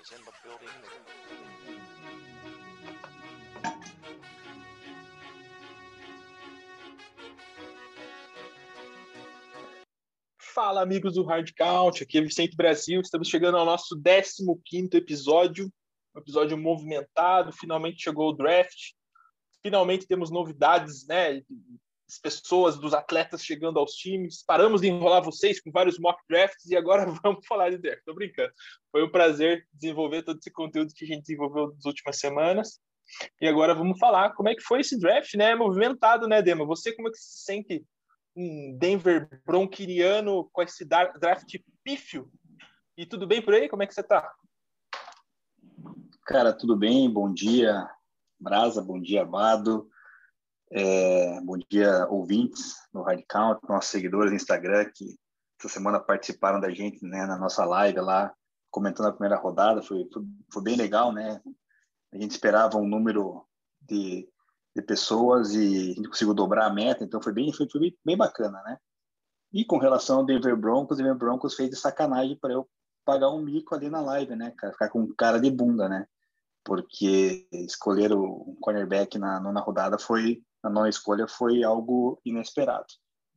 is in the building. Fala, amigos do Hard Count, aqui é Vicente Brasil. Estamos chegando ao nosso 15 episódio, um episódio movimentado. Finalmente chegou o draft. Finalmente temos novidades, né? As pessoas, dos atletas chegando aos times. Paramos de enrolar vocês com vários mock drafts e agora vamos falar de draft. Tô brincando. Foi um prazer desenvolver todo esse conteúdo que a gente desenvolveu nas últimas semanas. E agora vamos falar como é que foi esse draft, né? Movimentado, né, Dema? Você como é que se sente um Denver bronquiriano com esse draft pífio. E tudo bem por aí? Como é que você tá? Cara, tudo bem? Bom dia, Brasa, bom dia, Bado. É, bom dia, ouvintes no Hard Count, nossos seguidores no Instagram que essa semana participaram da gente né, na nossa live lá, comentando a primeira rodada. Foi, foi, foi bem legal, né? A gente esperava um número de de pessoas e a gente conseguiu dobrar a meta, então foi bem, foi, foi bem bacana, né? E com relação ao Denver Broncos, o Denver Broncos fez de sacanagem para eu pagar um mico ali na live, né, cara? Ficar com cara de bunda, né? Porque escolher o cornerback na nona rodada foi, na nona escolha, foi algo inesperado.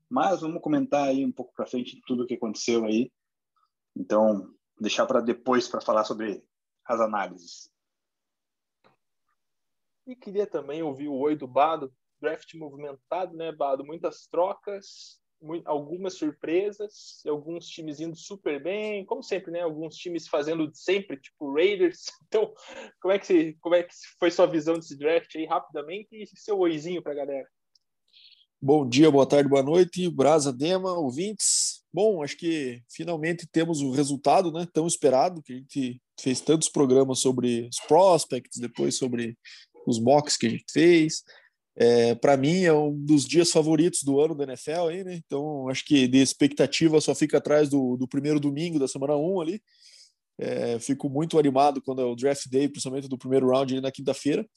Mas vamos comentar aí um pouco para frente tudo o que aconteceu aí. Então, deixar para depois para falar sobre as análises. E queria também ouvir o oi do Bado, draft movimentado, né, Bado? Muitas trocas, algumas surpresas, alguns times indo super bem, como sempre, né? Alguns times fazendo sempre, tipo Raiders. Então, como é que, como é que foi sua visão desse draft aí, rapidamente, e seu oizinho para a galera? Bom dia, boa tarde, boa noite, Brasa Dema, ouvintes. Bom, acho que finalmente temos o resultado né, tão esperado, que a gente fez tantos programas sobre os prospects, depois sobre os mocks que a gente fez. É, para mim é um dos dias favoritos do ano da NFL aí, né? Então acho que de expectativa só fica atrás do, do primeiro domingo da semana 1 ali. É, fico muito animado quando é o draft day, principalmente do primeiro round ali na quinta-feira.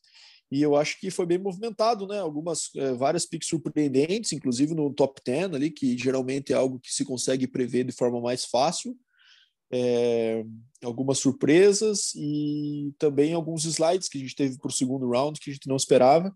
E eu acho que foi bem movimentado, né? Algumas, é, várias picks surpreendentes, inclusive no top 10 ali, que geralmente é algo que se consegue prever de forma mais fácil é, algumas surpresas e também alguns slides que a gente teve para o segundo round que a gente não esperava.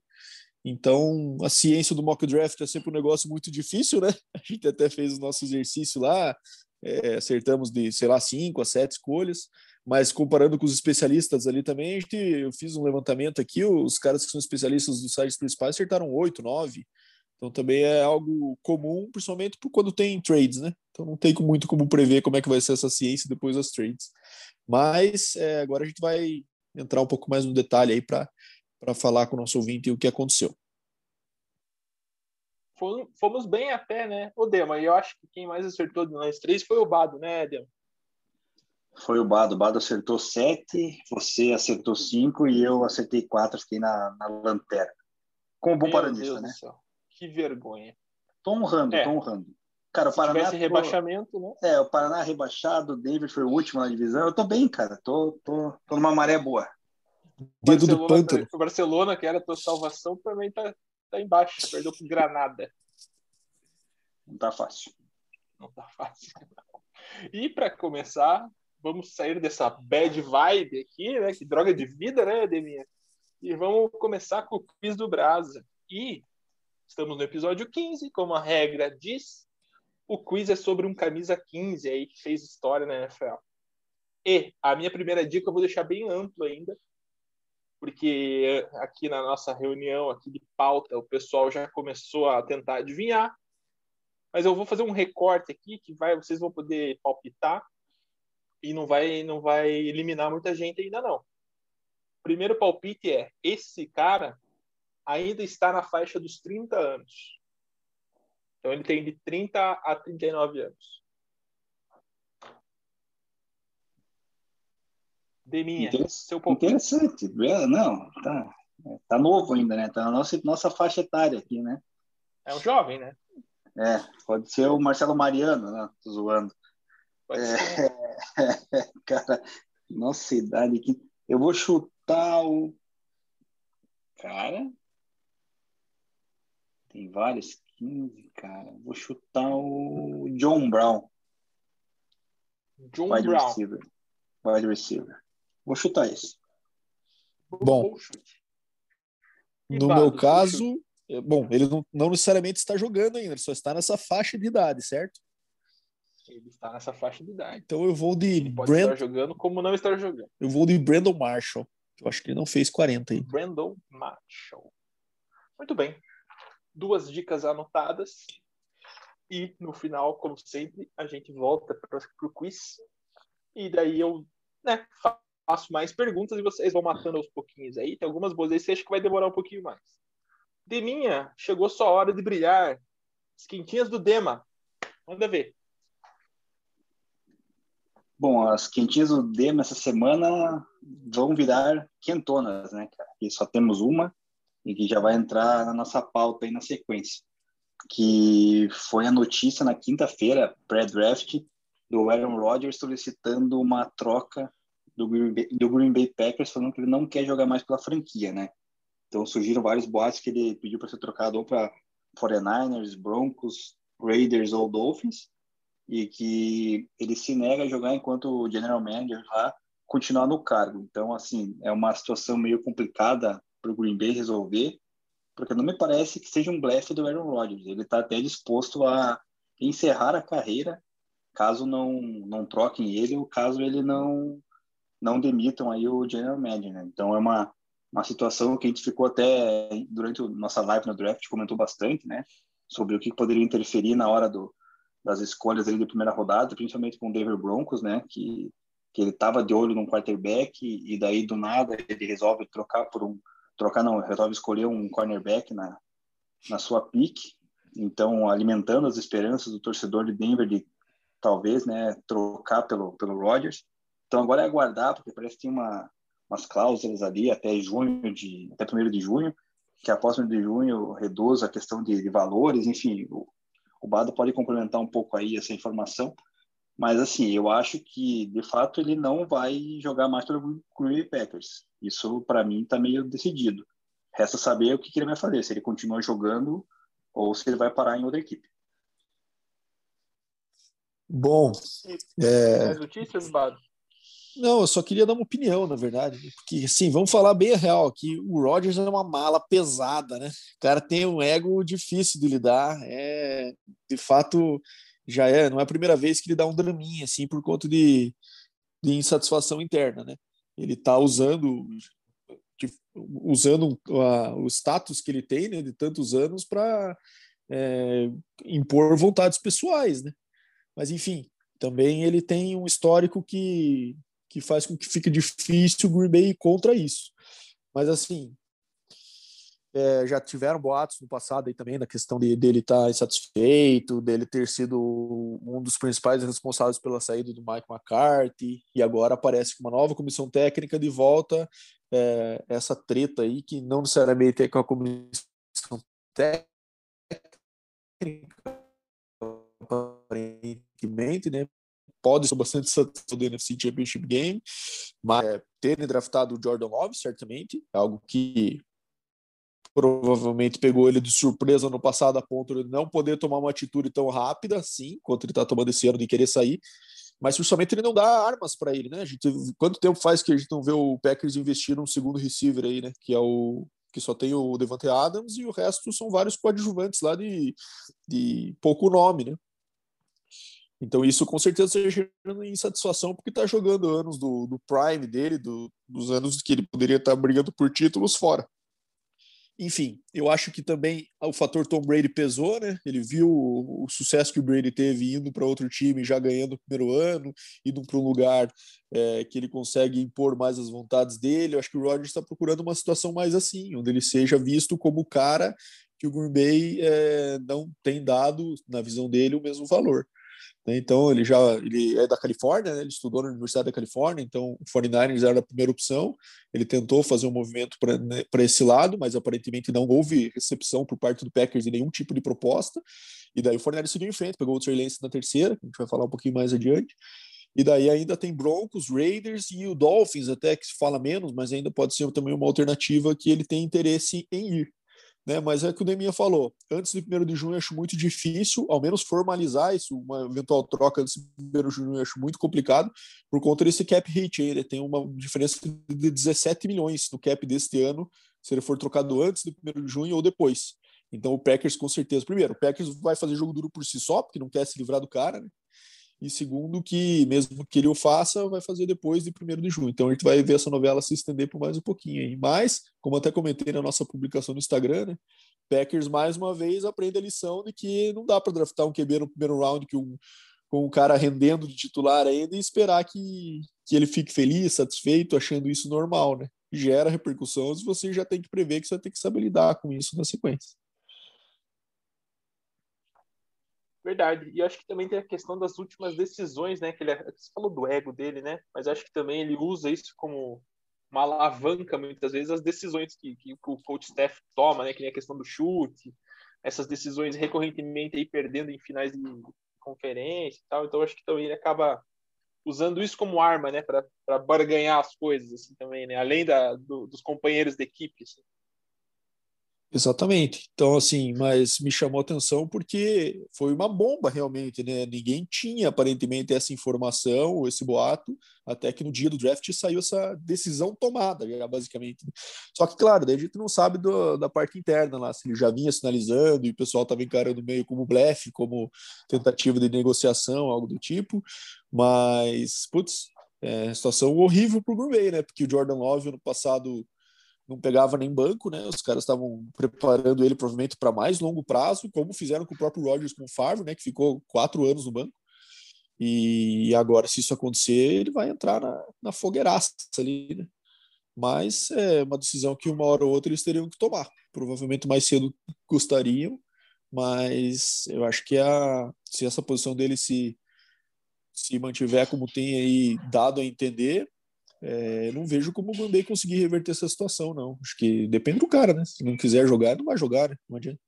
Então, a ciência do mock draft é sempre um negócio muito difícil, né? A gente até fez o nosso exercício lá, é, acertamos de, sei lá, cinco a sete escolhas, mas comparando com os especialistas ali também, a gente, eu fiz um levantamento aqui, os caras que são especialistas dos sites principais acertaram oito, nove, então também é algo comum, principalmente quando tem trades, né? Então não tem muito como prever como é que vai ser essa ciência depois das trades. Mas é, agora a gente vai entrar um pouco mais no detalhe aí para falar com o nosso ouvinte o que aconteceu. Fomos bem até, né? O Dema, e eu acho que quem mais acertou de nós três foi o Bado, né, Dema? Foi o Bado. O Bado acertou sete, você acertou cinco e eu acertei quatro, fiquei na, na lanterna. Como bom paranista, né? Que vergonha. Tô honrando, é. tô honrando. Cara, o Se Paraná. Tivesse rebaixamento, né? É, o Paraná rebaixado, o David foi o último na divisão. Eu tô bem, cara. Tô, tô, tô numa maré boa. Dedo do pântano. O Barcelona, que era a tua salvação, também tá, tá embaixo. Perdeu pro Granada. Não tá fácil. Não tá fácil. E para começar, vamos sair dessa bad vibe aqui, né? Que droga de vida, né, Deminha? E vamos começar com o quiz do Brasa. E Estamos no episódio 15, como a regra diz. O quiz é sobre um camisa 15 aí que fez história na NFL. E a minha primeira dica eu vou deixar bem amplo ainda, porque aqui na nossa reunião aqui de pauta o pessoal já começou a tentar adivinhar. Mas eu vou fazer um recorte aqui que vai, vocês vão poder palpitar e não vai não vai eliminar muita gente ainda não. Primeiro palpite é esse cara ainda está na faixa dos 30 anos. Então ele tem de 30 a 39 anos. Deminha, seu palpite. Interessante. Não, tá, tá novo ainda, né? Tá na nossa, nossa faixa etária aqui, né? É um jovem, né? É, pode ser o Marcelo Mariano, né? Tô zoando. Pode é, ser. cara, nossa idade aqui. Eu vou chutar o. Cara, tem vários, 15, cara. Vou chutar o John Brown. John Wide Brown. Receiver. Wide receiver. Vou chutar isso. Bom, no meu caso, é, bom, ele não, não, necessariamente está jogando ainda, ele só está nessa faixa de idade, certo? Ele está nessa faixa de idade. Então eu vou de ele pode Brand... estar jogando como não estar jogando. Eu vou de Brandon Marshall. Eu acho que ele não fez 40 aí. Brandon Marshall. Muito bem. Duas dicas anotadas. E no final, como sempre, a gente volta para o quiz. E daí eu né, faço mais perguntas e vocês vão matando aos pouquinhos aí. Tem algumas boas aí, você acha que vai demorar um pouquinho mais. Deminha, chegou sua hora de brilhar. As quentinhas do Dema. Manda ver. Bom, as quentinhas do Dema essa semana vão virar quentonas, né, cara? E só temos uma e que já vai entrar na nossa pauta aí na sequência. Que foi a notícia na quinta-feira, pré-draft, do Aaron Rodgers solicitando uma troca do Green, Bay, do Green Bay Packers, falando que ele não quer jogar mais pela franquia, né? Então surgiram vários boatos que ele pediu para ser trocado ou para 49ers, Broncos, Raiders ou Dolphins e que ele se nega a jogar enquanto o general manager lá continuar no cargo. Então, assim, é uma situação meio complicada para o Green Bay resolver, porque não me parece que seja um blefe do Aaron Rodgers. Ele está até disposto a encerrar a carreira caso não não troquem ele ou caso ele não não demitam aí o general manager. Né? Então, é uma uma situação que a gente ficou até durante a nossa live no draft comentou bastante, né, sobre o que poderia interferir na hora do das escolhas ali da primeira rodada, principalmente com o Denver Broncos, né, que, que ele estava de olho num quarterback e, e, daí do nada ele resolve trocar por um trocar não, resolve escolher um cornerback na na sua pique, então alimentando as esperanças do torcedor de Denver de talvez, né, trocar pelo pelo Rodgers. Então agora é aguardar, porque parece que tem uma umas cláusulas ali até junho de até primeiro de junho, que após o de junho reduz a questão de, de valores, enfim, o, o Bado pode complementar um pouco aí essa informação, mas assim, eu acho que de fato ele não vai jogar mais pelo Green Bay Packers. Isso para mim está meio decidido. Resta saber o que, que ele vai fazer, se ele continua jogando ou se ele vai parar em outra equipe. Bom, é... notícias, Bado? Não, eu só queria dar uma opinião, na verdade. Porque, assim, vamos falar bem a real aqui. O Rodgers é uma mala pesada, né? O cara tem um ego difícil de lidar. É, de fato, já é. Não é a primeira vez que ele dá um draminha, assim, por conta de, de insatisfação interna, né? Ele tá usando usando a, o status que ele tem, né, de tantos anos, para é, impor vontades pessoais, né? Mas, enfim, também ele tem um histórico que que faz com que fique difícil o Green Bay contra isso. Mas assim, é, já tiveram boatos no passado aí também na questão de, dele estar tá insatisfeito, dele ter sido um dos principais responsáveis pela saída do Mike McCarthy, e agora aparece com uma nova comissão técnica de volta é, essa treta aí, que não necessariamente é com a comissão técnica, aparentemente, né? Pode ser bastante satisfação do NFC Championship Game, mas é, draftado o Jordan Love, certamente, é algo que provavelmente pegou ele de surpresa no passado a ponto de não poder tomar uma atitude tão rápida assim, quanto ele está tomando esse ano de querer sair, mas principalmente ele não dá armas para ele, né? A gente, quanto tempo faz que a gente não vê o Packers investir num segundo receiver aí, né? Que é o que só tem o Devante Adams e o resto são vários coadjuvantes lá de, de pouco nome, né? Então isso com certeza está gerando insatisfação porque está jogando anos do, do prime dele, do, dos anos que ele poderia estar tá brigando por títulos fora. Enfim, eu acho que também o fator Tom Brady pesou, né? Ele viu o, o sucesso que o Brady teve indo para outro time, já ganhando o primeiro ano, indo para um lugar é, que ele consegue impor mais as vontades dele. Eu acho que o Rodgers está procurando uma situação mais assim, onde ele seja visto como o cara que o Green Bay é, não tem dado, na visão dele, o mesmo valor. Né? Então, ele já ele é da Califórnia, né? ele estudou na Universidade da Califórnia, então o 49ers era a primeira opção. Ele tentou fazer um movimento para né, esse lado, mas aparentemente não houve recepção por parte do Packers de nenhum tipo de proposta. E daí o 49ers seguiu em frente, pegou o Trey Lance na terceira, que a gente vai falar um pouquinho mais adiante. E daí ainda tem Broncos, Raiders e o Dolphins, até que se fala menos, mas ainda pode ser também uma alternativa que ele tem interesse em ir. Né? Mas é que o Deminha falou. Antes do primeiro de junho, acho muito difícil, ao menos formalizar isso, uma eventual troca antes do primeiro de junho, acho muito complicado, por conta desse cap hit. Ele tem uma diferença de 17 milhões no cap deste ano, se ele for trocado antes do primeiro de junho ou depois. Então o Packers, com certeza, primeiro, o Packers vai fazer jogo duro por si só, porque não quer se livrar do cara, né? E segundo que mesmo que ele o faça, vai fazer depois de 1 de junho. Então a gente vai ver essa novela se estender por mais um pouquinho aí. Mas, como até comentei na nossa publicação no Instagram, né, Packers mais uma vez aprende a lição de que não dá para draftar um QB no primeiro round que um, com o cara rendendo de titular ainda e esperar que, que ele fique feliz, satisfeito, achando isso normal, né? Gera repercussões você já tem que prever que você vai ter que saber lidar com isso na sequência. Verdade. E acho que também tem a questão das últimas decisões, né? Que ele você falou do ego dele, né? Mas acho que também ele usa isso como uma alavanca muitas vezes as decisões que, que o coach staff toma, né? Que nem a questão do chute, essas decisões recorrentemente aí perdendo em finais de conferência e tal. Então acho que também ele acaba usando isso como arma, né? Para barganhar as coisas assim também, né? Além da, do, dos companheiros de equipe. Assim. Exatamente. Então, assim, mas me chamou atenção porque foi uma bomba realmente, né? Ninguém tinha aparentemente essa informação esse boato, até que no dia do draft saiu essa decisão tomada, basicamente. Só que, claro, daí a gente não sabe do, da parte interna lá, se ele já vinha sinalizando e o pessoal estava encarando meio como blefe, como tentativa de negociação, algo do tipo. Mas, putz, é, situação horrível para o Green Bay, né? Porque o Jordan Love, ano passado não pegava nem banco, né? Os caras estavam preparando ele provavelmente para mais longo prazo, como fizeram com o próprio Rodgers com o Favre, né? Que ficou quatro anos no banco. E agora, se isso acontecer, ele vai entrar na, na fogueiraça ali, né? Mas é uma decisão que uma hora ou outra eles teriam que tomar. Provavelmente mais cedo gostariam, mas eu acho que a, se essa posição dele se, se mantiver como tem aí dado a entender, é, não vejo como o Bay conseguir reverter essa situação, não. Acho que depende do cara, né? Se não quiser jogar, não vai jogar, né? Não adianta.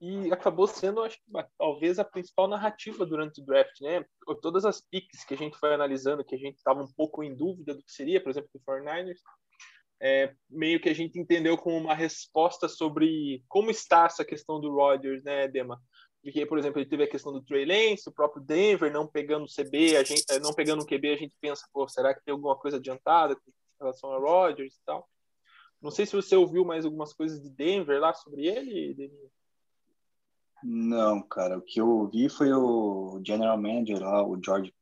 E acabou sendo, acho que, talvez a principal narrativa durante o draft, né? Todas as picks que a gente foi analisando, que a gente estava um pouco em dúvida do que seria, por exemplo, do 49ers, é, meio que a gente entendeu como uma resposta sobre como está essa questão do Rodgers, né, Dema? Porque, por exemplo, ele teve a questão do Trey Lance, o próprio Denver não pegando o CB, a gente, eh, não pegando o QB, a gente pensa, pô, será que tem alguma coisa adiantada em relação a Rodgers e tal? Não sei se você ouviu mais algumas coisas de Denver lá sobre ele, Denise. Não, cara, o que eu ouvi foi o general manager lá, o George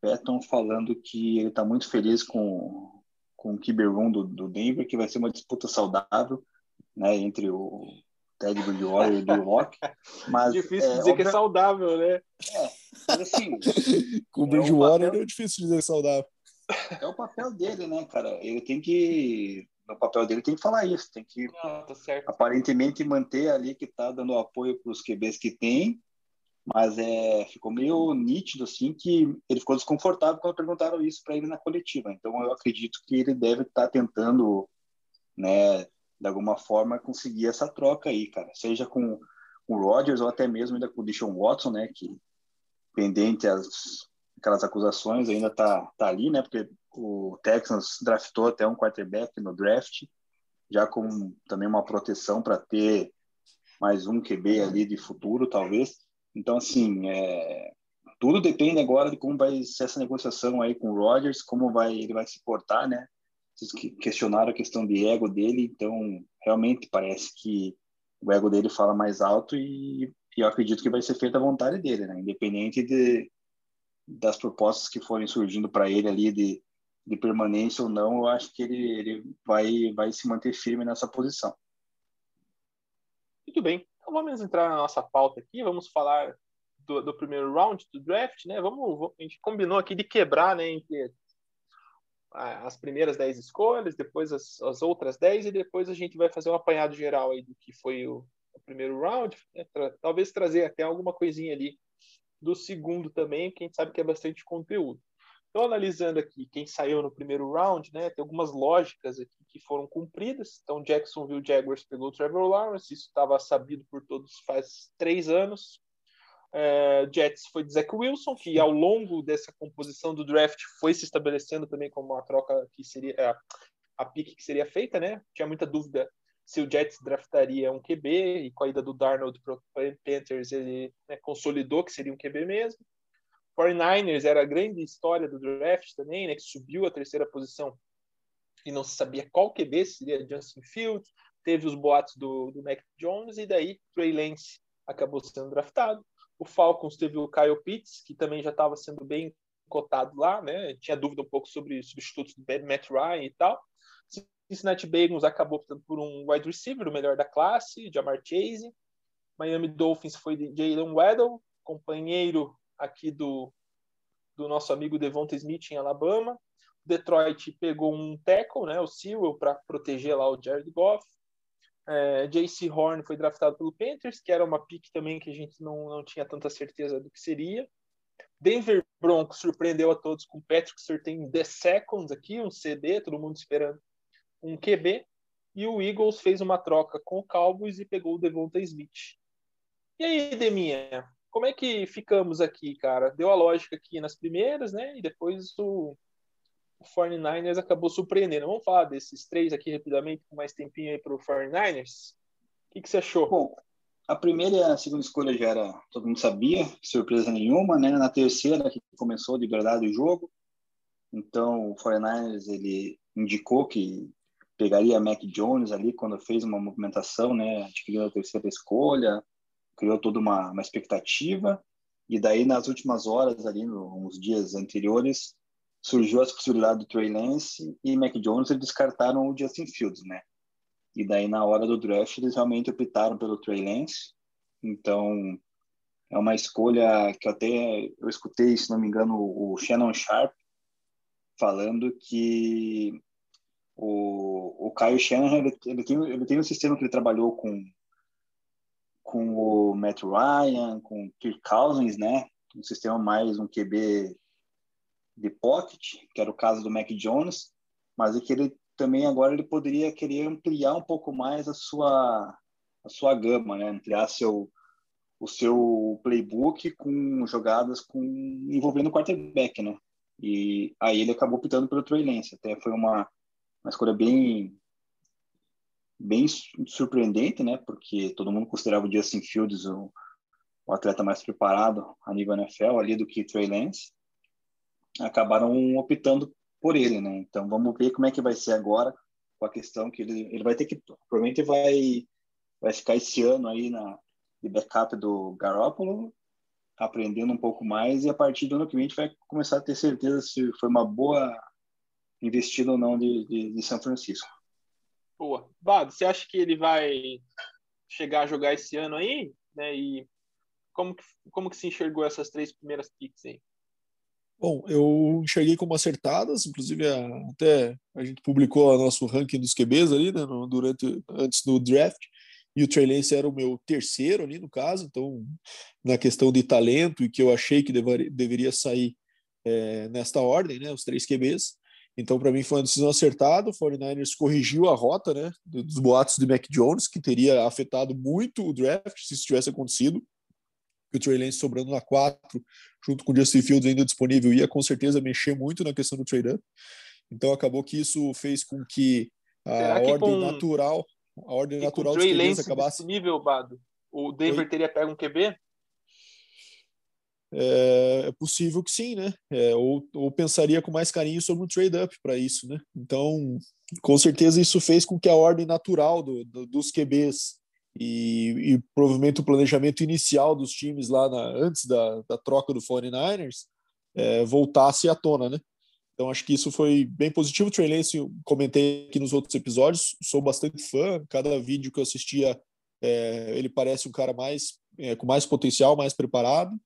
Patton, falando que ele está muito feliz com, com o Kiber Room do, do Denver, que vai ser uma disputa saudável né, entre o Ted Bridgewater e do Rock. Mas, difícil é, dizer que é saudável, né? É, mas assim. Com o é Bridgewater é, é difícil dizer saudável. É o papel dele, né, cara? Ele tem que. No papel dele tem que falar isso, tem que Não, tá aparentemente manter ali que tá dando apoio para os QBs que tem, mas é, ficou meio nítido assim que ele ficou desconfortável quando perguntaram isso para ele na coletiva. Então eu acredito que ele deve estar tá tentando, né, de alguma forma, conseguir essa troca aí, cara. Seja com o Rodgers ou até mesmo ainda com o Deshaun Watson, né? Que pendente as aquelas acusações ainda tá, tá ali, né? Porque o Texans draftou até um quarterback no draft, já com também uma proteção para ter mais um QB ali de futuro, talvez. Então, assim, é, tudo depende agora de como vai ser essa negociação aí com o Rodgers, como vai ele vai se portar, né? Vocês questionaram a questão de ego dele, então realmente parece que o ego dele fala mais alto e, e eu acredito que vai ser feita a vontade dele, né? Independente de, das propostas que forem surgindo para ele ali de, de permanência ou não, eu acho que ele, ele vai, vai se manter firme nessa posição. Muito bem. Então vamos entrar na nossa pauta aqui, vamos falar do, do primeiro round do draft, né? Vamos, a gente combinou aqui de quebrar, né, entre as primeiras 10 escolhas, depois as, as, outras 10 e depois a gente vai fazer um apanhado geral aí do que foi o, o primeiro round, né? Tra talvez trazer até alguma coisinha ali do segundo também, que a gente sabe que é bastante conteúdo. Então, analisando aqui quem saiu no primeiro round, né, tem algumas lógicas aqui que foram cumpridas. Então, Jacksonville Jaguars pegou o Trevor Lawrence, isso estava sabido por todos faz três anos. Uh, Jets foi de Zach Wilson, que ao longo dessa composição do draft foi se estabelecendo também como uma troca que seria a, a pique que seria feita, né? Tinha muita dúvida se o Jets draftaria um QB, e com a ida do Darnold para Panthers, ele né, consolidou que seria um QB mesmo. 49ers era a grande história do draft também, né, que subiu a terceira posição e não se sabia qual QB seria Justin Fields. Teve os boatos do, do Mac Jones, e daí Trey Lance acabou sendo draftado. O Falcons teve o Kyle Pitts, que também já estava sendo bem cotado lá, né? Tinha dúvida um pouco sobre substitutos do Matt Ryan e tal. Cincinnati Bengals acabou optando por um wide receiver, o melhor da classe, Jamar Chase. Miami Dolphins foi Jalen Waddell, companheiro aqui do, do nosso amigo Devonta Smith em Alabama. Detroit pegou um tackle, né, o Sewell, para proteger lá o Jared Goff. É, JC Horn foi draftado pelo Panthers, que era uma pick também que a gente não, não tinha tanta certeza do que seria. Denver Broncos surpreendeu a todos com Patrick Surtain The Seconds aqui, um CD, todo mundo esperando um QB. E o Eagles fez uma troca com o Cowboys e pegou o Devonta Smith. E aí, Deminha, como é que ficamos aqui, cara? Deu a lógica aqui nas primeiras, né? E depois o, o 49ers acabou surpreendendo. Vamos falar desses três aqui rapidamente, com mais tempinho aí para o 49ers? O que, que você achou? Bom, a primeira e a segunda escolha já era, todo mundo sabia, surpresa nenhuma, né? Na terceira, que começou de verdade o jogo, então o 49ers ele indicou que pegaria Mac Jones ali quando fez uma movimentação, né? Adquiriu a terceira escolha, criou toda uma, uma expectativa, e daí nas últimas horas ali, nos dias anteriores, surgiu a possibilidade do Trey Lance e Mac Jones eles descartaram o Justin Fields, né? E daí, na hora do draft, eles realmente optaram pelo Trey Lance. Então, é uma escolha que até eu escutei, se não me engano, o Shannon Sharp falando que o, o Kyle Shannon ele, ele, tem, ele tem um sistema que ele trabalhou com com o Matt Ryan, com o Kirk Cousins, né? Um sistema mais um QB de pocket, que era o caso do Mac Jones, mas é que ele também agora ele poderia querer ampliar um pouco mais a sua a sua gama, né? Ampliar seu o seu playbook com jogadas com envolvendo o quarterback, né? E aí ele acabou optando pelo Trey Lance. Até foi uma uma escolha bem bem surpreendente, né? Porque todo mundo considerava o Justin Fields o, o atleta mais preparado a nível NFL ali do que Trey Lance. Acabaram optando por ele, né? Então vamos ver como é que vai ser agora com a questão que ele, ele vai ter que provavelmente vai vai ficar esse ano aí na de backup do Garoppolo, aprendendo um pouco mais e a partir do ano que vem a gente vai começar a ter certeza se foi uma boa investida ou não de, de, de São Francisco. Boa. Bado, você acha que ele vai chegar a jogar esse ano aí? Né? E como que, como que se enxergou essas três primeiras picks aí? Bom, eu enxerguei como acertadas, inclusive até a gente publicou o nosso ranking dos QBs ali, né, durante, antes do draft, e o Trey Lance era o meu terceiro ali no caso, então na questão de talento e que eu achei que deveria, sair é, nesta ordem, né, os três QBs, então para mim foi uma decisão acertada, o 49ers corrigiu a rota, né, dos boatos de Mac Jones, que teria afetado muito o draft se isso tivesse acontecido, o Trey Lance sobrando na 4, junto com o Justin Fields ainda disponível, ia com certeza mexer muito na questão do trade-up. Então acabou que isso fez com que a ordem com... natural, a ordem natural dos QBs acabasse disponível, Bado, o Denver Oi? teria pego um QB? É, é possível que sim, né? É, ou, ou pensaria com mais carinho sobre um trade-up para isso, né? Então, com certeza isso fez com que a ordem natural do, do, dos QBs e, e, provavelmente o planejamento inicial dos times lá na, antes da, da troca do 49ers é, voltasse à tona, né? Então acho que isso foi bem positivo. O Trey Lance, comentei aqui nos outros episódios, sou bastante fã. Cada vídeo que eu assistia, é, ele parece um cara mais é, com mais potencial, mais preparado.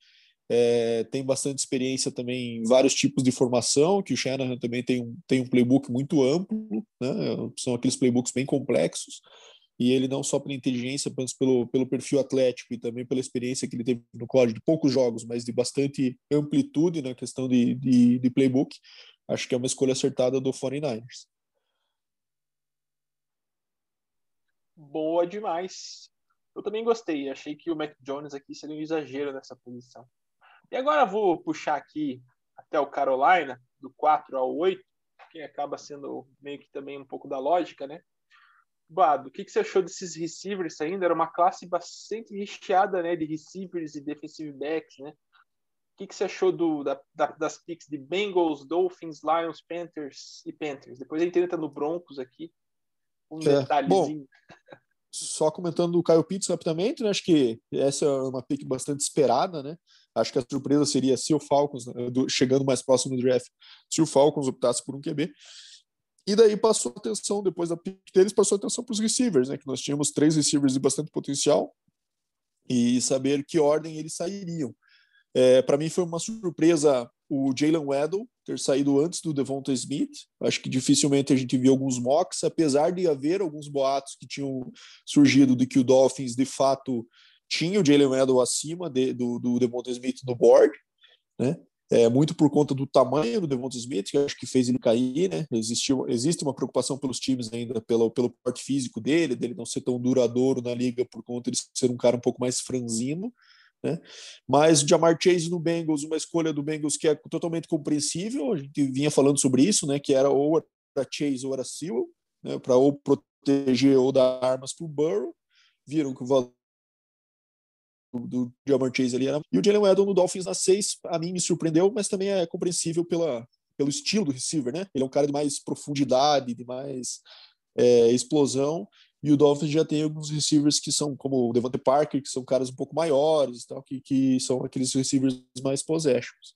É, tem bastante experiência também em vários tipos de formação, que o Shanahan também tem um, tem um playbook muito amplo, né? são aqueles playbooks bem complexos e ele não só pela inteligência, mas pelo, pelo perfil atlético e também pela experiência que ele teve no college de poucos jogos, mas de bastante amplitude na questão de, de, de playbook, acho que é uma escolha acertada do 49ers. Boa demais. Eu também gostei. Achei que o Mac Jones aqui seria um exagero nessa posição. E agora vou puxar aqui até o Carolina, do 4 ao 8, que acaba sendo meio que também um pouco da lógica, né? Bado, o que, que você achou desses receivers ainda? Era uma classe bastante recheada né, de receivers e defensive backs, né? O que, que você achou do, da, da, das picks de Bengals, Dolphins, Lions, Panthers e Panthers? Depois a gente entra no Broncos aqui. Um é, detalhezinho. Bom, só comentando o Caio Pitts rapidamente, né? Acho que essa é uma pick bastante esperada, né? Acho que a surpresa seria se o Falcons, né, chegando mais próximo do draft, se o Falcons optasse por um QB. E daí passou atenção, depois da pick deles, passou atenção para os receivers, né? Que nós tínhamos três receivers de bastante potencial e saber que ordem eles sairiam. É, para mim foi uma surpresa o Jalen Weddle ter saído antes do Devonta Smith. Acho que dificilmente a gente viu alguns mocks, apesar de haver alguns boatos que tinham surgido de que o Dolphins de fato tinha o Jalen Weddle acima de, do, do Devonta Smith no board, né? É, muito por conta do tamanho do Devonta Smith, que acho que fez ele cair, né? Existiu, existe uma preocupação pelos times ainda pelo, pelo porte físico dele, dele não ser tão duradouro na liga por conta de ser um cara um pouco mais franzino. Né? Mas o Jamar Chase no Bengals, uma escolha do Bengals que é totalmente compreensível, a gente vinha falando sobre isso, né? que era ou era Chase ou era Sewell, né? para ou proteger ou dar armas para o Burrow. Viram que o valor do Jamar Chase ali era. E o Jalen Weddle no Dolphins na 6, a mim me surpreendeu, mas também é compreensível pela, pelo estilo do receiver, né? Ele é um cara de mais profundidade, de mais é, explosão. E o Dolphins já tem alguns receivers que são, como o Devante Parker, que são caras um pouco maiores, tal, que, que são aqueles receivers mais possessions.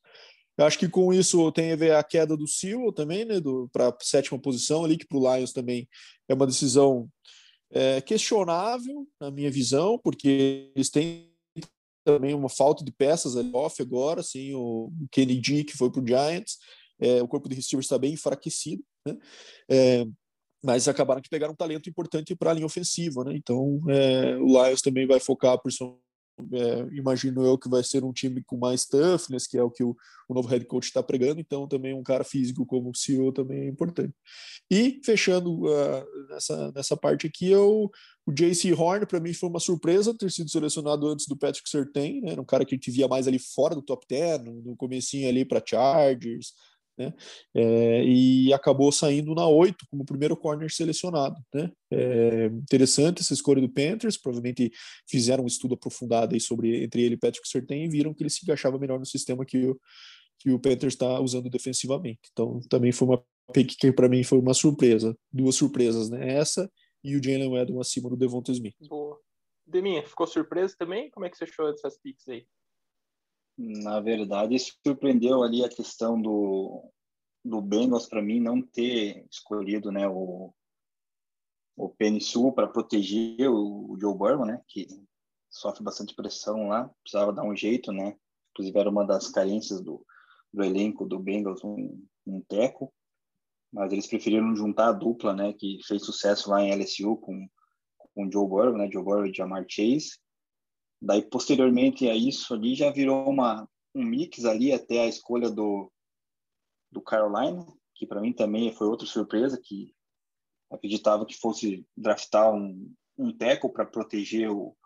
Eu acho que com isso tem a ver a queda do Sewell também, né, para a sétima posição ali, que para o Lions também é uma decisão é, questionável, na minha visão, porque eles têm também uma falta de peças ali off agora, assim, o Kennedy que foi para o Giants, é, o corpo de receivers está bem enfraquecido, né? É, mas acabaram que pegaram um talento importante para a linha ofensiva, né? Então é, o Lions também vai focar por é, imagino eu que vai ser um time com mais toughness, que é o que o, o novo head coach está pregando, então também um cara físico como o CEO também é importante. E fechando uh, nessa, nessa parte aqui, eu, o JC Horn, para mim, foi uma surpresa ter sido selecionado antes do Patrick Surtain, né? um cara que a gente via mais ali fora do top 10, no, no comecinho ali para Chargers, né? É, e acabou saindo na 8 como primeiro corner selecionado. Né? É, interessante essa escolha do Panthers, provavelmente fizeram um estudo aprofundado aí sobre entre ele e Patrick Surtain e viram que ele se encaixava melhor no sistema que o, que o Panthers está usando defensivamente. Então também foi uma pick que para mim foi uma surpresa, duas surpresas, né? Essa e o Jalen Weddle acima do Devonta Smith. Boa. Deminha, ficou surpreso também? Como é que você achou dessas picks aí? Na verdade, surpreendeu ali a questão do, do Bengals para mim não ter escolhido né, o, o PNSU para proteger o, o, Joe Burrow, né, que sofre bastante pressão lá, precisava dar um jeito, né? Inclusive era uma das carências do, do elenco do Bengals, um, um teco, mas eles preferiram juntar a dupla, né, que fez sucesso lá em LSU com com Joe Burrow, né, Joe Burrow e Jamar Chase. Daí, posteriormente a isso ali, já virou uma, um mix ali até a escolha do, do Carolina, que para mim também foi outra surpresa, que acreditava que fosse draftar um, um teco para proteger o,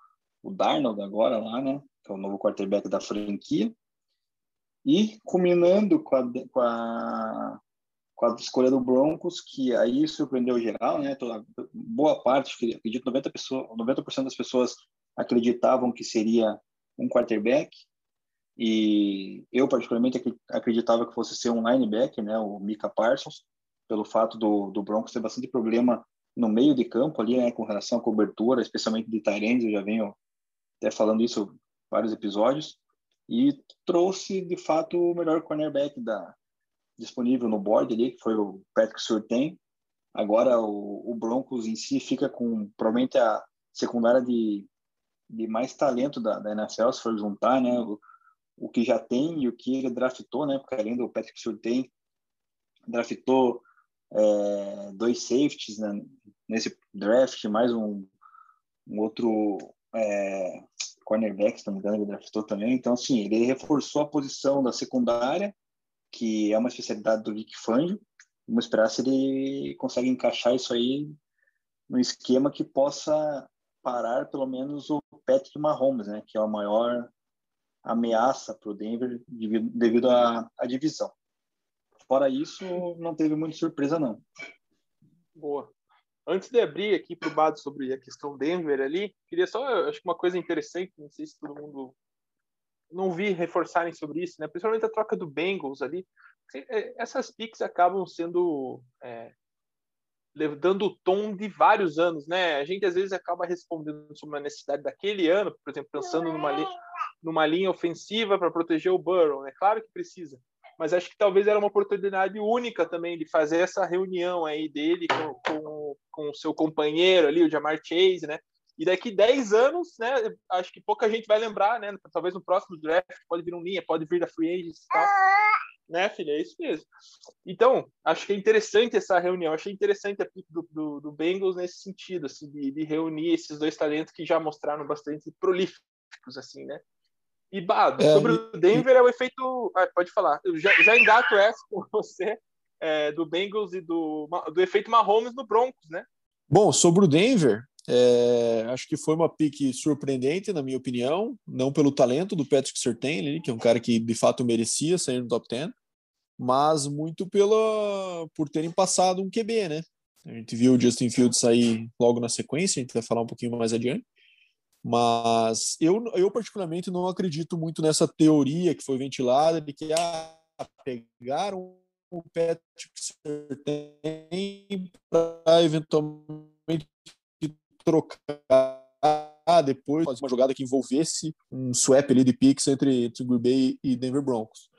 o Darnold agora lá, né, que é o novo quarterback da franquia. E combinando com a, com a, com a escolha do Broncos, que aí surpreendeu geral, né? Toda, boa parte, acredito 90 pessoas, 90% das pessoas acreditavam que seria um quarterback. E eu particularmente acreditava que fosse ser um linebacker, né, o Mika Parsons, pelo fato do, do Broncos ter bastante problema no meio de campo ali, né, com relação à cobertura, especialmente de Tyrants, eu já venho até falando isso vários episódios, e trouxe de fato o melhor cornerback da disponível no board ali, que foi o Patrick Surtain. Agora o, o Broncos em si fica com provavelmente a secundária de, de mais talento da, da NFL, se for juntar, né, o, o que já tem e o que ele draftou, né? Porque além do Patrick Surtain, draftou é, dois safeties né, nesse draft, mais um, um outro é, cornerback, se não me engano, ele draftou também. Então, assim, ele reforçou a posição da secundária, que é uma especialidade do Vic Fangio. Vamos esperar se ele consegue encaixar isso aí no esquema que possa parar pelo menos o Patrick Mahomes, né, que é o maior ameaça para o Denver devido à, à divisão. Fora isso, não teve muita surpresa, não. Boa. Antes de abrir aqui para o Bado sobre a questão Denver ali, queria só, acho que uma coisa interessante, não sei se todo mundo não vi reforçarem sobre isso, né? Principalmente a troca do Bengals ali. É, essas picks acabam sendo é, dando o tom de vários anos, né? A gente às vezes acaba respondendo sobre uma necessidade daquele ano, por exemplo, pensando numa, li numa linha ofensiva para proteger o Burrow, né? Claro que precisa, mas acho que talvez era uma oportunidade única também de fazer essa reunião aí dele com, com, com o seu companheiro ali, o Jamar Chase, né? E daqui 10 anos, né, acho que pouca gente vai lembrar, né? Talvez no próximo draft pode vir um linha, pode vir da free agents e tal. Né, filha? É isso mesmo. Então, acho que é interessante essa reunião. Achei interessante a pick do, do, do Bengals nesse sentido, assim, de, de, reunir esses dois talentos que já mostraram bastante prolíficos, assim, né? E, Bado, é, sobre e, o Denver, é o efeito... Ah, pode falar. Eu já, já engato essa com você, é, do Bengals e do, do efeito Mahomes no Broncos, né? Bom, sobre o Denver, é, acho que foi uma pique surpreendente, na minha opinião, não pelo talento do Patrick Surtain, que é um cara que de fato merecia sair no top 10, mas muito pela por terem passado um QB, né? A gente viu o Justin Fields sair logo na sequência, a gente vai falar um pouquinho mais adiante. Mas eu, eu particularmente não acredito muito nessa teoria que foi ventilada de que ah, pegaram o Patrick Surtain para eventualmente trocar depois uma jogada que envolvesse um swap ali de picks entre, entre Green Bay e Denver Broncos.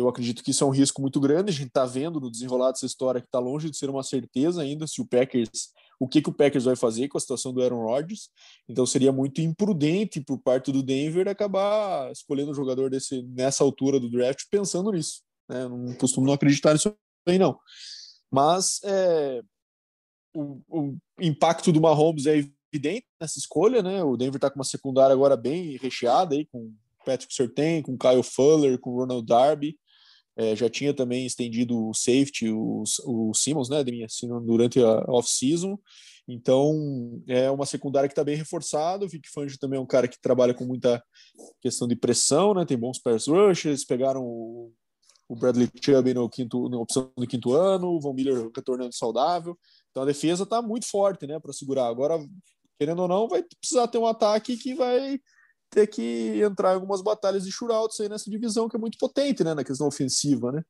Eu acredito que isso é um risco muito grande. A gente está vendo no desenrolar dessa história que está longe de ser uma certeza ainda se o Packers, o que, que o Packers vai fazer com a situação do Aaron Rodgers. Então seria muito imprudente por parte do Denver acabar escolhendo um jogador desse nessa altura do draft pensando nisso. Né? Não costumo não acreditar nisso aí não. Mas é, o, o impacto do Mahomes é evidente nessa escolha, né? O Denver está com uma secundária agora bem recheada aí com Patrick Surtain, com Kyle Fuller, com Ronald Darby. É, já tinha também estendido o safety, o, o Simmons, né, durante a off-season. Então, é uma secundária que está bem reforçada. O Vic Fangio também é um cara que trabalha com muita questão de pressão, né? Tem bons pass rushers, pegaram o, o Bradley Chubb no quinto, na opção do quinto ano, o Von Miller retornando saudável. Então a defesa está muito forte, né, para segurar. Agora, querendo ou não, vai precisar ter um ataque que vai ter que entrar em algumas batalhas de shootouts aí nessa divisão que é muito potente, né, na questão ofensiva, né?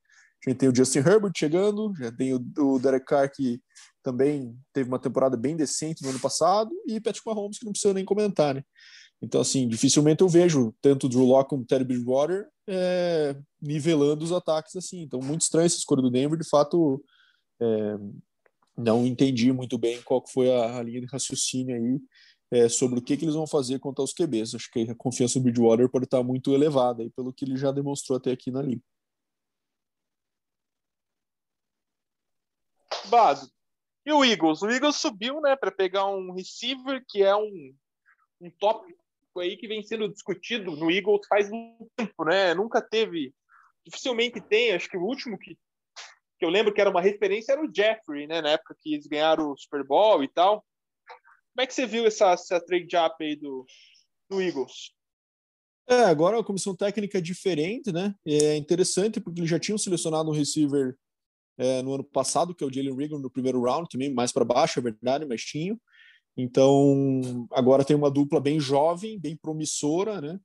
A gente tem o Justin Herbert chegando, já tem o, o Derek Carr que também teve uma temporada bem decente no ano passado e Patrick Mahomes que não precisa nem comentar, né? Então, assim, dificilmente eu vejo tanto o Drew Locke como o Terry Bridgewater é, nivelando os ataques assim. Então, muito estranho essa escolha do Denver. De fato, é, não entendi muito bem qual foi a, a linha de raciocínio aí é, sobre o que, que eles vão fazer contra os QBs. Acho que a confiança do Bridgewater pode estar muito elevada aí, pelo que ele já demonstrou até aqui na liga. Bado. E o Eagles? O Eagles subiu, né, para pegar um receiver que é um, um tópico aí que vem sendo discutido no Eagles faz um tempo, né? Nunca teve, dificilmente tem. Acho que o último que que eu lembro que era uma referência era o Jeffrey, né? Na época que eles ganharam o Super Bowl e tal. Como é que você viu essa, essa trade-up aí do, do Eagles? É, agora a comissão técnica é diferente, né? É interessante porque eles já tinham selecionado um receiver é, no ano passado, que é o Jalen Rigor, no primeiro round, também mais para baixo, é verdade, mas tinham. Então, agora tem uma dupla bem jovem, bem promissora, né?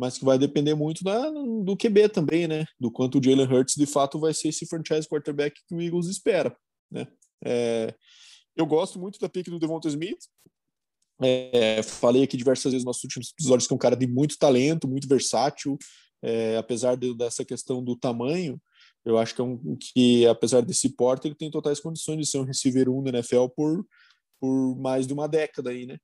mas que vai depender muito da, do QB também, né? Do quanto o Jalen Hurts de fato vai ser esse franchise quarterback que o Eagles espera, né? É, eu gosto muito da pick do Devonta Smith. É, falei aqui diversas vezes nos nossos últimos episódios que é um cara de muito talento, muito versátil, é, apesar de, dessa questão do tamanho, eu acho que é um que, apesar desse porte, ele tem totais condições de ser um receiver 1 da NFL por, por mais de uma década aí, né?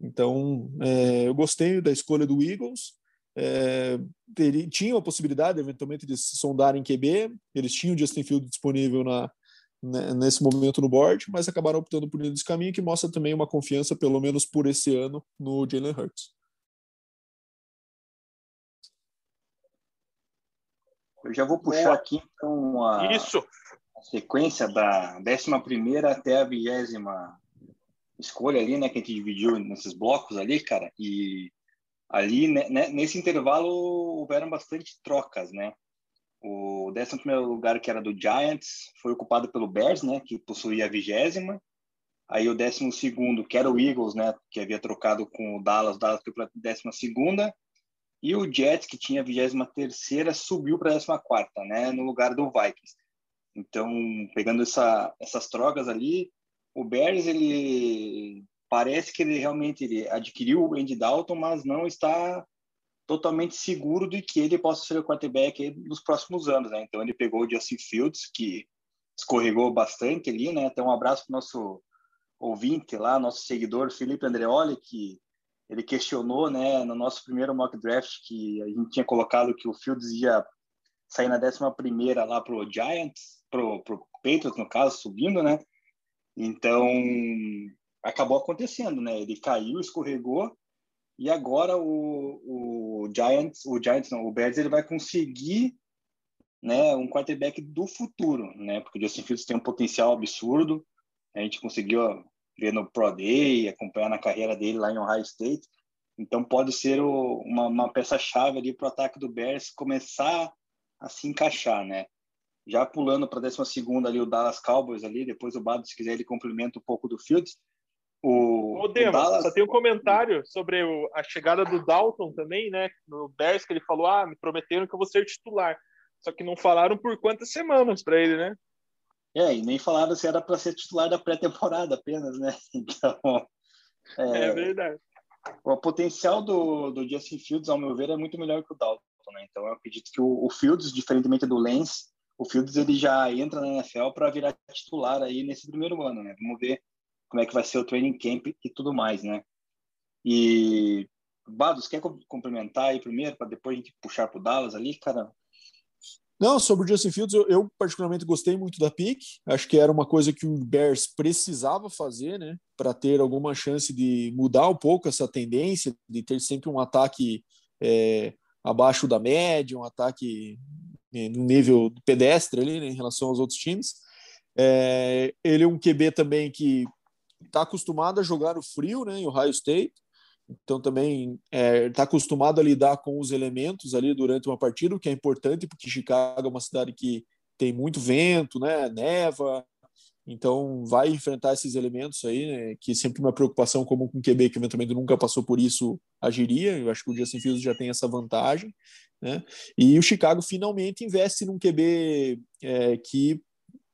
Então, é, eu gostei da escolha do Eagles é, ter, tinham a possibilidade, eventualmente, de se sondar em QB, eles tinham o Justin Field disponível na, nesse momento no board, mas acabaram optando por esse caminho, que mostra também uma confiança, pelo menos por esse ano, no Jalen Hurts. Eu já vou puxar aqui, então, a, Isso. a sequência da 11 até a vigésima escolha ali, né, que a gente dividiu nesses blocos ali, cara, e ali né, né, nesse intervalo houveram bastante trocas, né? O 11 primeiro lugar, que era do Giants, foi ocupado pelo Bears, né, que possuía a vigésima. Aí o décimo segundo, que era o Eagles, né, que havia trocado com o Dallas, o Dallas foi para a décima segunda, e o Jets, que tinha a vigésima terceira, subiu para a décima quarta, né, no lugar do Vikings. Então, pegando essa, essas trocas ali, o Bears, ele parece que ele realmente ele adquiriu o Andy Dalton, mas não está totalmente seguro de que ele possa ser o quarterback nos próximos anos, né? Então ele pegou o Justin Fields, que escorregou bastante ali, né? Então um abraço para nosso ouvinte lá, nosso seguidor Felipe Andreoli, que ele questionou, né, no nosso primeiro mock draft que a gente tinha colocado que o Fields ia sair na décima primeira lá pro Giants, pro, pro Patriots no caso, subindo, né? Então acabou acontecendo, né? Ele caiu, escorregou e agora o, o Giants, o Giants não, o Bears ele vai conseguir, né, um quarterback do futuro, né? Porque o Justin Fields tem um potencial absurdo. A gente conseguiu ver no Pro Day, acompanhar na carreira dele lá em Ohio State. Então pode ser o, uma, uma peça-chave ali para o ataque do Bears começar a se encaixar, né? Já pulando para a 12 segunda ali o Dallas Cowboys ali, depois o Bado, se quiser, ele complementa um pouco do Fields. O, Ô, Dema, o Dallas... só tem um comentário sobre o, a chegada do Dalton também, né? No Bears, que ele falou: ah, me prometeram que eu vou ser titular. Só que não falaram por quantas semanas para ele, né? É, e nem falaram se era para ser titular da pré-temporada apenas, né? Então. É, é, verdade. O potencial do, do Justin Fields, ao meu ver, é muito melhor que o Dalton, né? Então eu acredito que o, o Fields, diferentemente do Lance, o Fields ele já entra na NFL para virar titular aí nesse primeiro ano, né? Vamos ver como é que vai ser o training camp e tudo mais, né? E Bados, quer complementar aí primeiro para depois a gente puxar para o Dallas ali, cara? Não, sobre o Justin Fields, eu, eu, particularmente gostei muito da pick. Acho que era uma coisa que o Bears precisava fazer, né, para ter alguma chance de mudar um pouco essa tendência de ter sempre um ataque é, abaixo da média, um ataque é, no nível pedestre ali, né, em relação aos outros times. É, ele é um QB também que está acostumado a jogar no frio, né, em Ohio State, então também está é, tá acostumado a lidar com os elementos ali durante uma partida, o que é importante, porque Chicago é uma cidade que tem muito vento, né, neva, então vai enfrentar esses elementos aí, né, que sempre uma preocupação comum com o QB, que eventualmente nunca passou por isso, agiria, eu acho que o Justin Fields já tem essa vantagem, né, e o Chicago finalmente investe num QB é, que,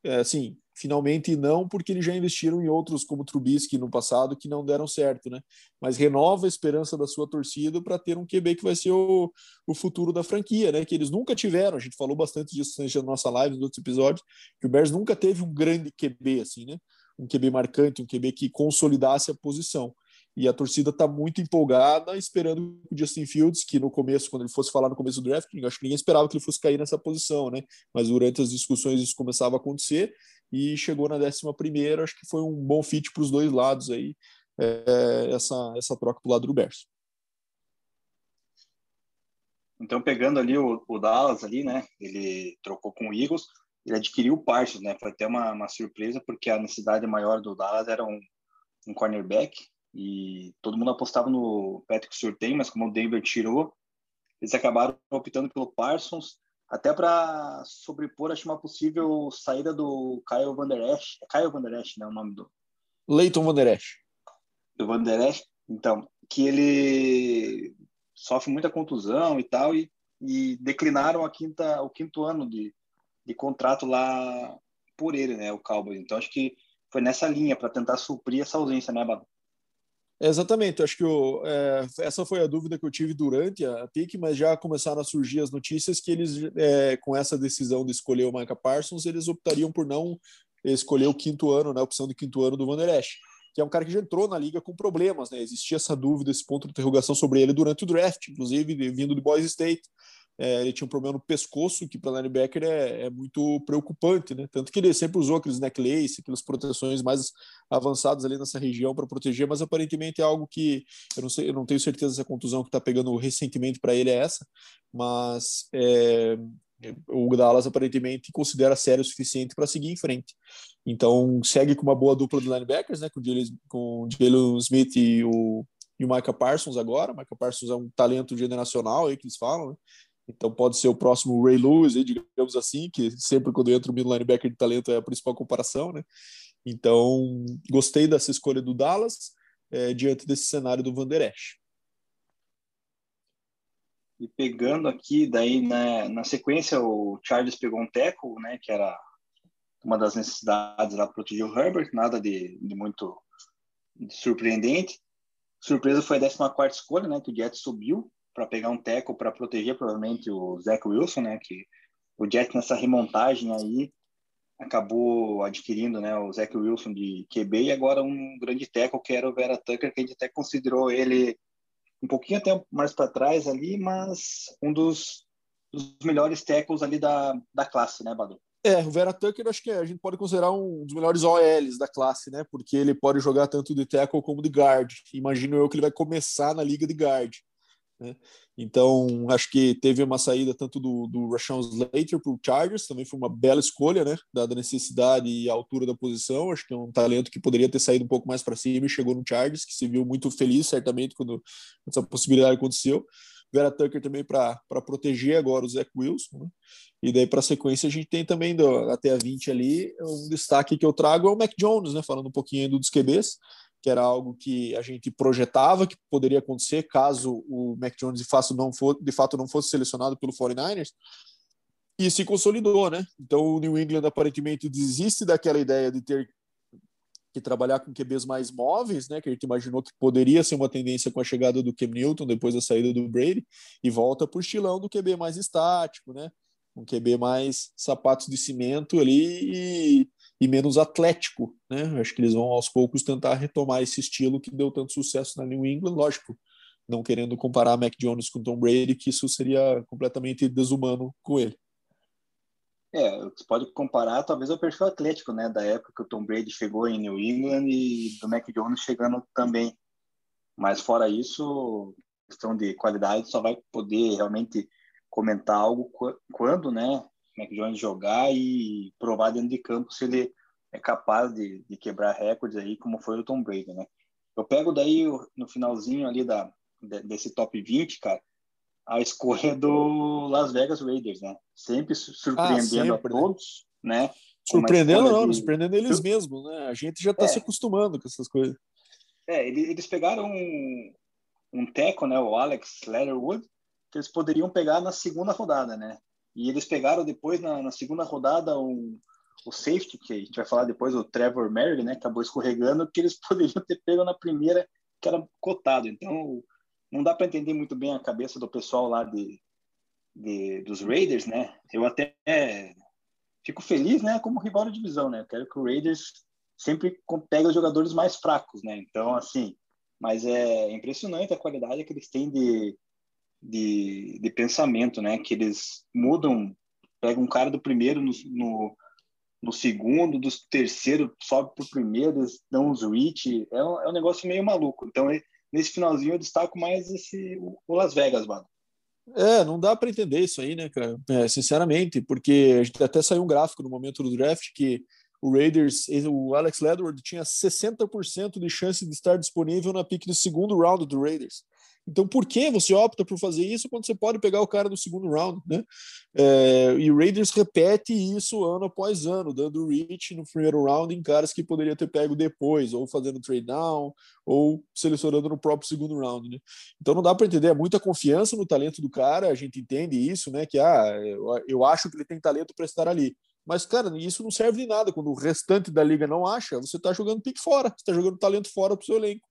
é, assim, finalmente não, porque eles já investiram em outros como Trubisky no passado que não deram certo, né? Mas renova a esperança da sua torcida para ter um QB que vai ser o, o futuro da franquia, né? Que eles nunca tiveram. A gente falou bastante disso na nossa live, nos outros episódios, que o Bears nunca teve um grande QB assim, né? Um QB marcante, um QB que consolidasse a posição. E a torcida está muito empolgada, esperando o Justin Fields, que no começo, quando ele fosse falar no começo do draft, acho que ninguém esperava que ele fosse cair nessa posição, né? Mas durante as discussões isso começava a acontecer e chegou na 11 primeira, acho que foi um bom fit para os dois lados aí, é, essa, essa troca para o lado do Berço. Então, pegando ali o, o, Dallas ali, né, ele trocou com o Eagles, ele adquiriu Parsons, né, foi até uma, uma surpresa, porque a necessidade maior do Dallas era um, um cornerback, e todo mundo apostava no Patrick Surtain, mas como o Denver tirou, eles acabaram optando pelo Parsons, até para sobrepor, acho, uma possível saída do Kyle Van Der Esch. É Kyle Van Der Esch, né, o nome do... Leighton Van Der Esch. Do Van Der Esch, então, que ele sofre muita contusão e tal, e, e declinaram a quinta, o quinto ano de, de contrato lá por ele, né, o Cowboys. Então, acho que foi nessa linha para tentar suprir essa ausência, né, Bado? Exatamente, acho que o, é, essa foi a dúvida que eu tive durante a PIC, mas já começaram a surgir as notícias que eles, é, com essa decisão de escolher o Micah Parsons, eles optariam por não escolher o quinto ano, né, a opção de quinto ano do Van que é um cara que já entrou na liga com problemas, né, existia essa dúvida, esse ponto de interrogação sobre ele durante o draft, inclusive vindo de Boise State, é, ele tinha um problema no pescoço, que para linebacker é, é, muito preocupante, né? Tanto que ele sempre usou aqueles necklace, aquelas proteções mais avançadas ali nessa região para proteger, mas aparentemente é algo que eu não sei, eu não tenho certeza se a contusão que está pegando recentemente para ele é essa, mas é, o Dallas aparentemente considera sério o suficiente para seguir em frente. Então segue com uma boa dupla de linebackers, né? Com o Jalen Smith e o e o Micah Parsons agora. O Micah Parsons é um talento generacional aí que eles falam, né? Então pode ser o próximo Ray Lewis, digamos assim, que sempre quando entra o middle linebacker de talento é a principal comparação, né? Então, gostei dessa escolha do Dallas é, diante desse cenário do Van Der Esch. E pegando aqui, daí né, na sequência, o Charles pegou um teco, né, que era uma das necessidades lá para proteger o Herbert, nada de, de muito surpreendente. Surpresa foi a 14 escolha, né, que o Jets subiu para pegar um teco para proteger provavelmente o Zach Wilson, né, que o Jets nessa remontagem aí acabou adquirindo, né, o Zach Wilson de QB e agora um grande teco que era o Vera Tucker, que a gente até considerou ele um pouquinho até mais para trás ali, mas um dos, dos melhores tackles ali da, da classe, né, Badu? É, o Vera Tucker acho que a gente pode considerar um dos melhores OLs da classe, né? Porque ele pode jogar tanto de tackle como de guard. Imagino eu que ele vai começar na liga de guard. Né? Então, acho que teve uma saída tanto do, do Rashawn Slater para o Chargers, também foi uma bela escolha, né? Dada a necessidade e a altura da posição. Acho que é um talento que poderia ter saído um pouco mais para cima e chegou no Chargers, que se viu muito feliz, certamente, quando essa possibilidade aconteceu. Vera Tucker também para proteger agora o Zach Wilson. Né? E daí, para a sequência, a gente tem também do, até a 20 ali. Um destaque que eu trago é o Mac Jones, né? Falando um pouquinho dos QBs que era algo que a gente projetava que poderia acontecer caso o Mac Jones de fato não, for, de fato não fosse selecionado pelo 49ers, e se consolidou, né? Então o New England aparentemente desiste daquela ideia de ter que trabalhar com QBs mais móveis, né? Que a gente imaginou que poderia ser uma tendência com a chegada do Cam Newton depois da saída do Brady e volta para o estilão do QB mais estático, né? Um QB mais sapatos de cimento ali e e menos atlético, né? Acho que eles vão aos poucos tentar retomar esse estilo que deu tanto sucesso na New England, lógico, não querendo comparar Mac Jones com Tom Brady, que isso seria completamente desumano com ele. É, você pode comparar talvez o perfil atlético, né, da época que o Tom Brady chegou em New England e do Mac Jones chegando também. Mas fora isso, questão de qualidade só vai poder realmente comentar algo quando, né, Mac Jones jogar e provar dentro de campo se ele é capaz de, de quebrar recordes aí, como foi o Tom Brady, né? Eu pego daí no finalzinho ali da, desse top 20, cara, a escolha do Las Vegas Raiders, né? Sempre surpreendendo ah, sempre, a né? todos, né? né? Surpreendendo não, de... surpreendendo eles mesmos, né? A gente já está é. se acostumando com essas coisas. É, eles pegaram um, um teco, né? O Alex Leatherwood, que eles poderiam pegar na segunda rodada, né? E eles pegaram depois, na, na segunda rodada, um, o safety, que a gente vai falar depois, o Trevor Merrill, né? Acabou escorregando, que eles poderiam ter pego na primeira, que era cotado. Então, não dá para entender muito bem a cabeça do pessoal lá de, de, dos Raiders, né? Eu até fico feliz, né? Como rival de divisão, né? quero que o Raiders sempre pegue os jogadores mais fracos, né? Então, assim, mas é impressionante a qualidade que eles têm de, de, de pensamento, né? Que eles mudam, pegam um cara do primeiro no, no, no segundo, do terceiro sobe para o primeiro, eles dão uns reach, é um, é um negócio meio maluco. Então, nesse finalzinho eu destaco mais esse o Las Vegas, mano. É, não dá para entender isso aí, né, cara? É, sinceramente, porque a gente até saiu um gráfico no momento do draft que o Raiders, o Alex Ledward tinha 60% de chance de estar disponível na pick do segundo round do Raiders. Então, por que você opta por fazer isso quando você pode pegar o cara no segundo round, né? É, e o Raiders repete isso ano após ano, dando reach no primeiro round em caras que poderia ter pego depois, ou fazendo trade down, ou selecionando no próprio segundo round, né? Então, não dá para entender, é muita confiança no talento do cara, a gente entende isso, né? Que, ah, eu, acho que ele tem talento para estar ali. Mas, cara, isso não serve de nada. Quando o restante da liga não acha, você está jogando pique fora, você está jogando talento fora para o seu elenco.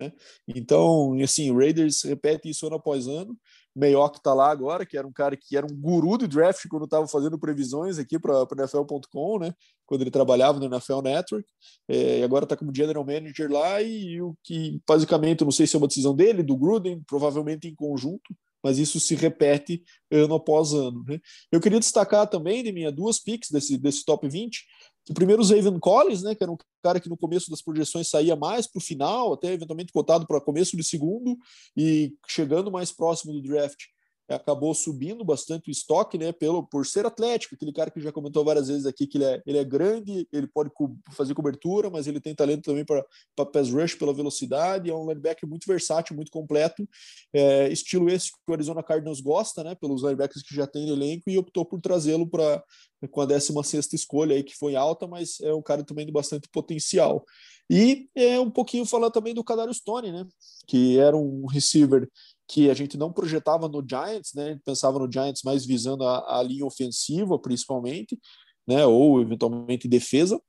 Né? Então, assim, o Raiders repete isso ano após ano. Mayock está lá agora, que era um cara que era um guru de draft quando estava fazendo previsões aqui para o NFL.com, né? Quando ele trabalhava no NFL Network. É, e agora está como general manager lá. E, e o que, basicamente, não sei se é uma decisão dele, do Gruden, provavelmente em conjunto, mas isso se repete ano após ano. Né? Eu queria destacar também de minha duas picks desse, desse top 20 que primeiro o Zayvon Collins, né, que era um cara que no começo das projeções saía mais para o final, até eventualmente cotado para começo de segundo, e chegando mais próximo do draft, acabou subindo bastante o estoque, né, pelo, por ser atlético, aquele cara que já comentou várias vezes aqui que ele é, ele é grande, ele pode co fazer cobertura, mas ele tem talento também para pass rush pela velocidade, é um linebacker muito versátil, muito completo, é, estilo esse que o Arizona Cardinals gosta, né, pelos linebackers que já tem no elenco, e optou por trazê-lo para com a 16 escolha aí, que foi alta, mas é um cara também de bastante potencial. E é um pouquinho falar também do Kadarius Stone, né, que era um receiver que a gente não projetava no Giants, né? Pensava no Giants mais visando a, a linha ofensiva, principalmente, né? Ou eventualmente defesa,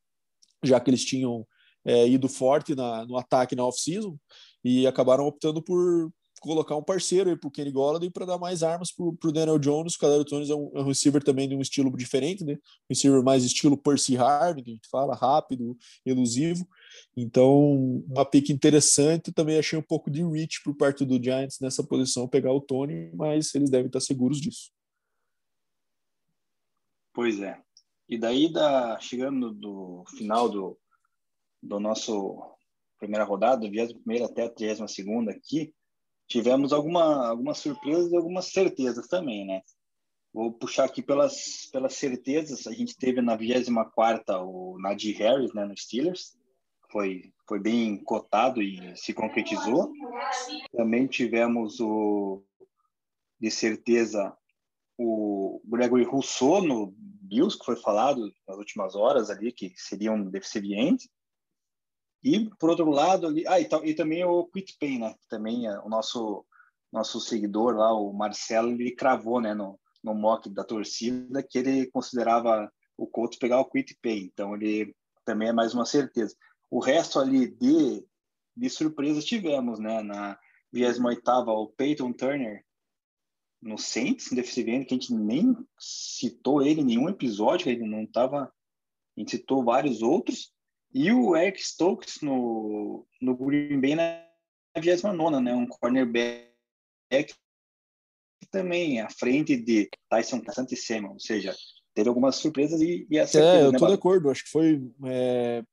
já que eles tinham é, ido forte na, no ataque na off-season e acabaram optando por colocar um parceiro aí para o Kenny Golladay para dar mais armas para o Daniel Jones. O Kadarius Jones é um, é um, receiver também de um estilo diferente, né? Um receiver mais estilo Percy Harvin, que a gente fala, rápido, elusivo. Então, uma pick interessante. Também achei um pouco de reach por parte do Giants nessa posição, pegar o Tony, mas eles devem estar seguros disso. Pois é. E daí, da, chegando do final do, do nosso primeira rodada, do 21 até a 32 aqui, tivemos alguma, algumas surpresas e algumas certezas também, né? Vou puxar aqui pelas, pelas certezas. A gente teve na 24 o Nadir Harris, né, no Steelers foi, foi bem cotado e se concretizou. Também tivemos o, de certeza, o Gregory Rousseau no Bills, que foi falado nas últimas horas ali, que seria um deficiente. E, por outro lado, ali, ah, e, e também o Quit Pay, né? Também é o nosso, nosso seguidor lá, o Marcelo, ele cravou né, no, no mock da torcida que ele considerava o Couto pegar o Quit. Então, ele também é mais uma certeza. O resto ali de, de surpresas tivemos, né? Na 28 o Peyton Turner no Saints, defensive end, que a gente nem citou ele em nenhum episódio, ele não estava... A gente citou vários outros. E o Eric Stokes no, no Green Bay na 29 né? Um cornerback também à frente de Tyson Samuel, ou seja, teve algumas surpresas e, e. É, eu né, tô de acordo, acho que foi é,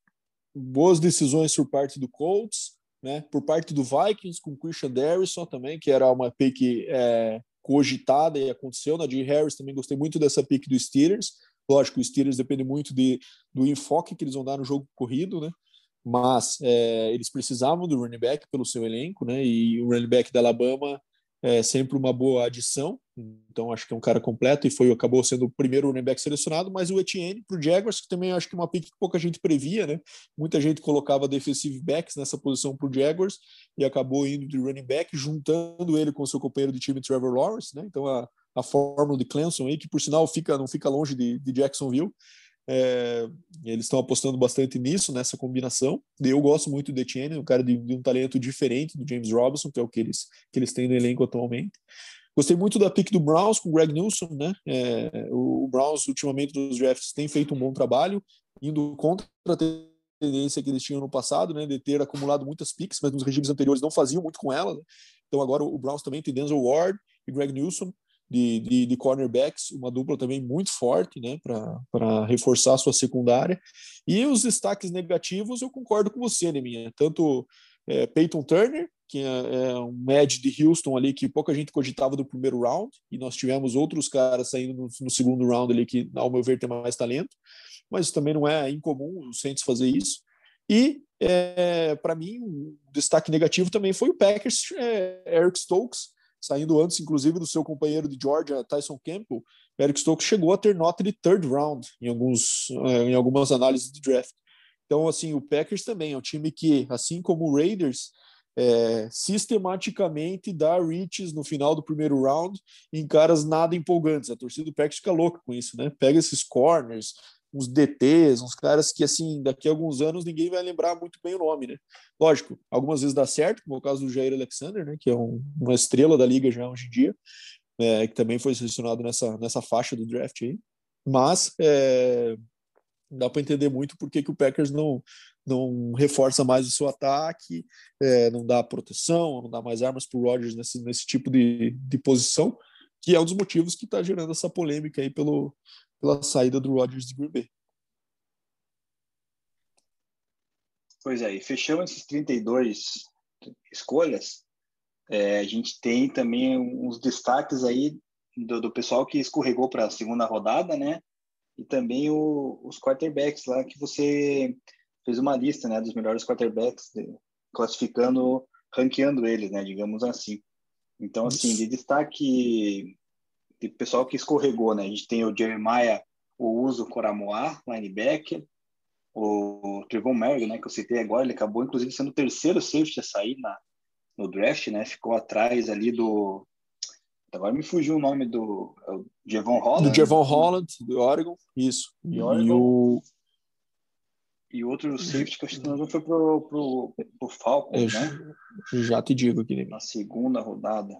boas decisões por parte do Colts, né? Por parte do Vikings com Christian Darrison também, que era uma pick é, cogitada e aconteceu. Na de Harris também gostei muito dessa pick do Steelers. Lógico, o Steelers depende muito de, do enfoque que eles vão dar no jogo corrido, né? Mas é, eles precisavam do running back pelo seu elenco, né? E o running back da Alabama é sempre uma boa adição. Então acho que é um cara completo e foi acabou sendo o primeiro running back selecionado, mas o Etienne para o Jaguars, que também acho que é uma pick que pouca gente previa, né? Muita gente colocava defensive backs nessa posição para o Jaguars e acabou indo de running back, juntando ele com seu companheiro de time Trevor Lawrence, né? Então a, a fórmula de Clemson aí, que por sinal fica não fica longe de, de Jacksonville, é, eles estão apostando bastante nisso, nessa combinação. Eu gosto muito do Etienne, um cara de, de, um talento diferente do James Robinson, que é o que eles, que eles têm no elenco atualmente. Gostei muito da pick do Browns com o Greg Nilsson, né? É, o, Browns, ultimamente, nos drafts, tem feito um bom trabalho, indo contra a tendência que eles tinham no passado, né? De ter acumulado muitas picks, mas nos regimes anteriores não faziam muito com ela. Né? Então agora o Browns também tem Denzel Ward e Greg Nilsson de, de, de cornerbacks, uma dupla também muito forte, né, para reforçar a sua secundária. E os destaques negativos, eu concordo com você, Neminha. Tanto é, Peyton Turner, que é, é, um edge de Houston ali que pouca gente cogitava do primeiro round, e nós tivemos outros caras saindo no, no segundo round ali que, ao meu ver, tem mais talento, mas também não é incomum o Saints fazer isso. E, é, para mim, um destaque negativo também foi o Packers, é, Eric Stokes, saindo antes, inclusive, do seu companheiro de Georgia, Tyson Campbell, Eric Stokes chegou a ter nota de third round em, alguns, eh, em algumas análises de draft. Então, assim, o Packers também é um time que, assim como o Raiders, é, sistematicamente dá reaches no final do primeiro round em caras nada empolgantes. A torcida do Packers fica louca com isso, né? Pega esses corners, uns DTs, uns caras que, assim, daqui a alguns anos ninguém vai lembrar muito bem o nome, né? Lógico, algumas vezes dá certo, como é o caso do Jair Alexander, né? Que é um, uma estrela da liga já hoje em dia, é, que também foi selecionado nessa, nessa faixa do draft aí. Mas é, dá para entender muito por que, que o Packers não, não reforça mais o seu ataque, é, não dá proteção, não dá mais armas para o Rodgers nesse, nesse tipo de, de posição, que é um dos motivos que está gerando essa polêmica aí pelo, pela saída do Rodgers de Green Bay. Pois é, e fechamos esses 32 escolhas. É, a gente tem também uns destaques aí do, do pessoal que escorregou para a segunda rodada, né? E também o, os quarterbacks lá que você fez uma lista, né, dos melhores quarterbacks, classificando, ranqueando eles, né, digamos assim. Então, assim, de destaque de pessoal que escorregou, né? A gente tem o Jeremiah, o Uso Coramoa, linebacker, o Trevon Merrick, né, que eu citei agora, ele acabou inclusive sendo o terceiro safety a sair na, no draft, né? Ficou atrás ali do. Agora me fugiu o nome do. É o Javon Holland. Do Javon Holland, do Oregon. Isso. E, Oregon. e o. E outro safety que acho que não foi pro, pro, pro Falcons, né? Já te digo aqui. Na segunda rodada.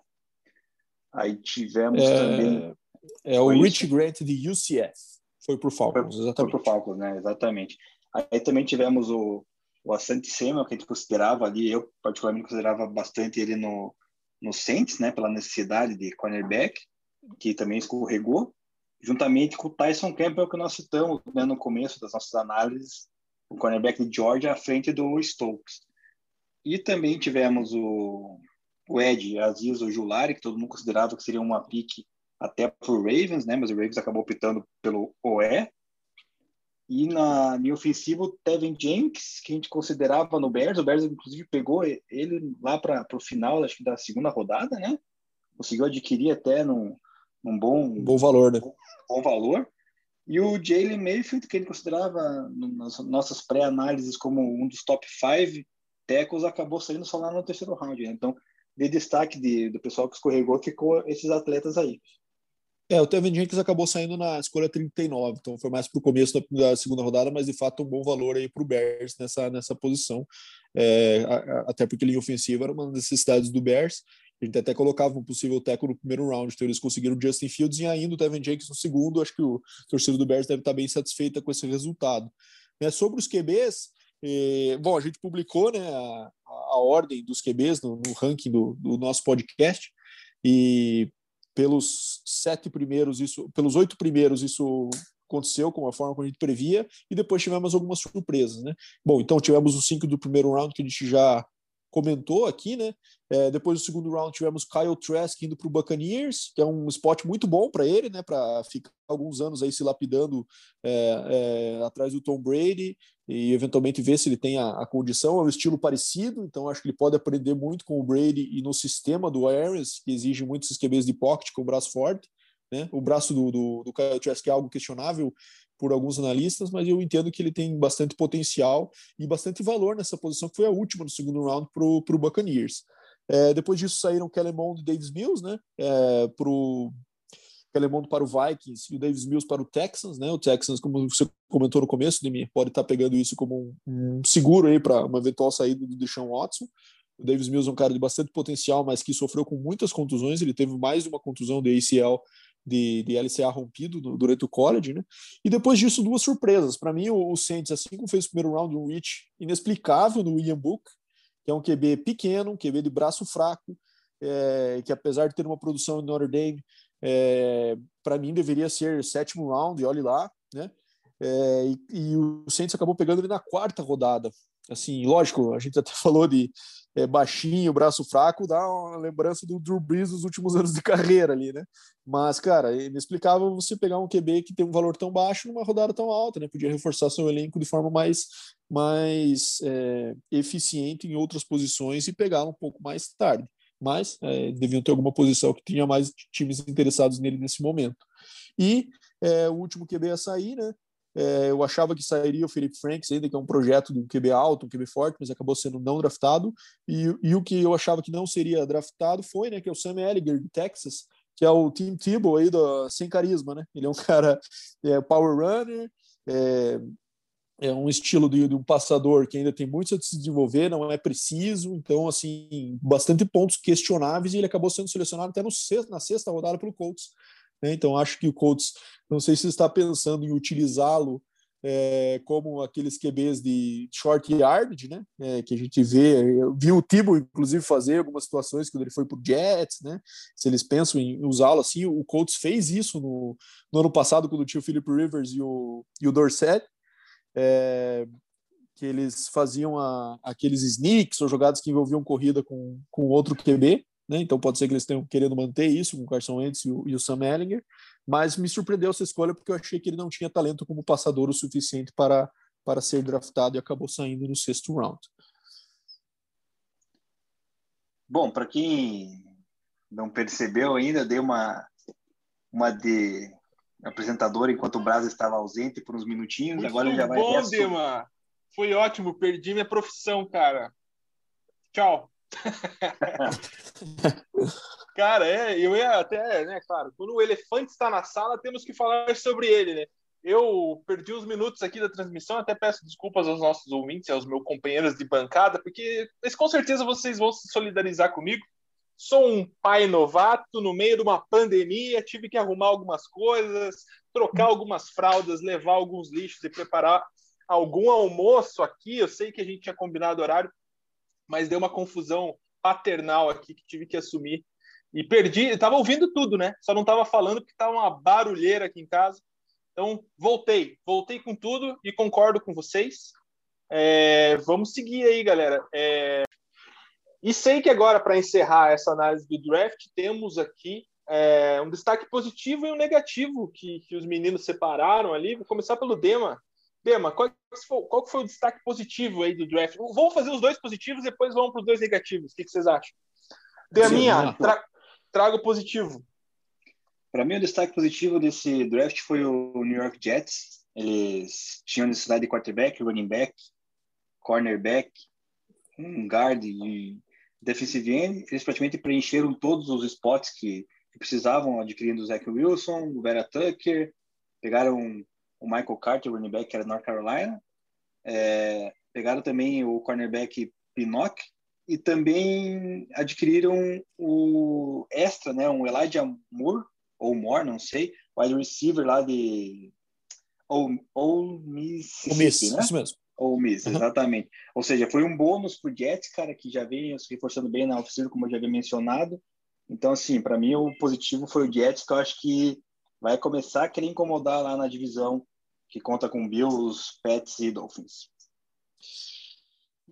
Aí tivemos é, também. É o Rich Grant de UCF. Foi pro Falcons, foi, exatamente. Foi pro Falcons, né? Exatamente. Aí também tivemos o, o Asante Samuel, que a gente considerava ali, eu particularmente considerava bastante ele no, no Saints, né, pela necessidade de cornerback, que também escorregou, juntamente com o Tyson Campbell, que nós citamos né, no começo das nossas análises, o cornerback de Georgia à frente do Stokes. E também tivemos o, o Ed Aziz Ojulari, que todo mundo considerava que seria uma pique até para o Ravens, né, mas o Ravens acabou optando pelo OE, e na linha ofensiva, o Tevin Jenks, que a gente considerava no Bears, o Bears inclusive pegou ele lá para o final, acho que da segunda rodada, né? Conseguiu adquirir até num, num bom, bom valor, né? Bom, bom valor. E o Jalen Mayfield, que ele considerava nas nossas pré-análises como um dos top 5 tackles, acabou saindo só lá no terceiro round. Né? Então, de destaque de, do pessoal que escorregou, ficou esses atletas aí. É, o Tevin Jenkins acabou saindo na escolha 39, então foi mais para o começo da, da, segunda rodada, mas de fato um bom valor aí para o Bears nessa, nessa posição, é, a, a, até porque linha ofensiva era uma das necessidades do Bears, a gente até colocava um possível teco no primeiro round, então eles conseguiram o Justin Fields e ainda o Tevin Jenkins no segundo, acho que o torcedor do Bears deve estar bem satisfeita com esse resultado. Né, sobre os QBs, eh, bom, a gente publicou né, a, a ordem dos QBs no, no ranking do, do nosso podcast, e pelos sete primeiros, isso, pelos oito primeiros, isso aconteceu com a forma como a gente previa, e depois tivemos algumas surpresas, né? Bom, então tivemos os cinco do primeiro round que a gente já comentou aqui, né? É, depois do segundo round tivemos Kyle Trask indo para o Buccaneers, que é um spot muito bom para ele, né? Para ficar alguns anos aí se lapidando é, é, atrás do Tom Brady e eventualmente ver se ele tem a, a, condição. É um estilo parecido, então acho que ele pode aprender muito com o Brady e no sistema do Arians, que exige muitos QBs de pocket com o braço forte. Né? O braço do, do, do Kyle Trask é algo questionável por alguns analistas, mas eu entendo que ele tem bastante potencial e bastante valor nessa posição, que foi a última no segundo round para o Buccaneers. É, depois disso saíram Kellen Mond e Davis Mills, né? É, pro Kellen Mond para o Vikings e o Davis Mills para o Texans, né? O Texans, como você comentou no começo, Demi, pode estar tá pegando isso como um, seguro aí para uma eventual saída do Deshaun Watson. O Davis Mills é um cara de bastante potencial, mas que sofreu com muitas contusões. Ele teve mais uma contusão de ACL de, de LCA rompido no, durante o college, né? E depois disso, duas surpresas. Para mim, o, o Saints, assim como fez o primeiro round, um reach inexplicável no William Book, que é um QB pequeno, um QB de braço fraco, é, que apesar de ter uma produção em Notre Dame, é, para mim deveria ser sétimo round, e olhe lá, né? É, e, e, o Saints acabou pegando ele na quarta rodada. Assim, lógico, a gente até falou de é, baixinho, braço fraco, dá uma lembrança do Drew Brees dos últimos anos de carreira ali, né? Mas, cara, é inexplicável você pegar um QB que tem um valor tão baixo numa rodada tão alta, né? Podia reforçar seu elenco de forma mais, mais é, eficiente em outras posições e pegar um pouco mais tarde. Mas é, deviam ter alguma posição que tinha mais times interessados nele nesse momento. E é, o último QB a sair, né? É, eu achava que sairia o Felipe Franks, ainda que é um projeto um QB alto, um QB forte, mas acabou sendo não draftado. E, e o que eu achava que não seria draftado foi, né, que é o Sam Elliger, de Texas, que é o Tim Tebow aí do, sem carisma, né? Ele é um cara é, power runner, é, é um estilo de, de, um passador que ainda tem muito a se desenvolver, não é preciso, então, assim, bastante pontos questionáveis e ele acabou sendo selecionado até no sexto, na sexta rodada pelo Colts. Né? Então, acho que o Colts, não sei se está pensando em utilizá-lo é, como aqueles QBs de short yardage, né? É, que a gente vê, viu o Tibo, inclusive, fazer algumas situações quando ele foi para o Jets, né? Se eles pensam em usá-lo assim, o Colts fez isso no, no, ano passado, quando tinha o Philip Rivers e o, e o Dorset, é, que eles faziam a, aqueles sneaks ou jogadas que envolviam corrida com, com outro QB, né? Então pode ser que eles tenham querendo manter isso com o Carson Wentz e o, e o Sam Ellinger, mas me surpreendeu essa escolha porque eu achei que ele não tinha talento como passador o suficiente para, para ser draftado e acabou saindo no sexto round. Bom, para quem não percebeu ainda, dei uma, uma de apresentador enquanto o Brasil estava ausente por uns minutinhos. Muito Agora ele já vai. bom, Dema. Foi ótimo. Perdi minha profissão, cara. Tchau. cara, é, eu ia até, né, claro, quando o elefante está na sala, temos que falar sobre ele, né? Eu perdi os minutos aqui da transmissão, até peço desculpas aos nossos ouvintes, aos meus companheiros de bancada, porque mas com certeza vocês vão se solidarizar comigo. Sou um pai novato no meio de uma pandemia, tive que arrumar algumas coisas, trocar algumas fraldas, levar alguns lixos e preparar algum almoço aqui. Eu sei que a gente tinha combinado horário, mas deu uma confusão paternal aqui que tive que assumir. E perdi, estava ouvindo tudo, né? Só não estava falando porque estava uma barulheira aqui em casa. Então, voltei, voltei com tudo e concordo com vocês. É, vamos seguir aí, galera. É, e sei que agora, para encerrar essa análise do draft, temos aqui é, um destaque positivo e um negativo que, que os meninos separaram ali. Vou começar pelo Dema. Dema, qual, qual foi o destaque positivo aí do draft? Vamos fazer os dois positivos e depois vamos para os dois negativos. O que, que vocês acham? Deminha, tra, traga o positivo. Para mim, o destaque positivo desse draft foi o New York Jets. Eles tinham necessidade de quarterback, running back, cornerback, um guard e defensive end, eles praticamente preencheram todos os spots que, que precisavam, adquirindo o Zach Wilson, o Vera Tucker, pegaram o Michael Carter, o running back, que era North Carolina, é, pegaram também o cornerback Pinnock e também adquiriram o extra, né, um Elijah Moore, ou Moore, não sei, wide receiver lá de ou, ou Mississippi, né? Isso mesmo. Ou Miss, exatamente. Ou seja, foi um bônus para o Jets, cara, que já vem se reforçando bem na oficina, como eu já havia mencionado. Então, assim, para mim o positivo foi o Jets, que eu acho que vai começar a querer incomodar lá na divisão que conta com Bills, Pets e Dolphins.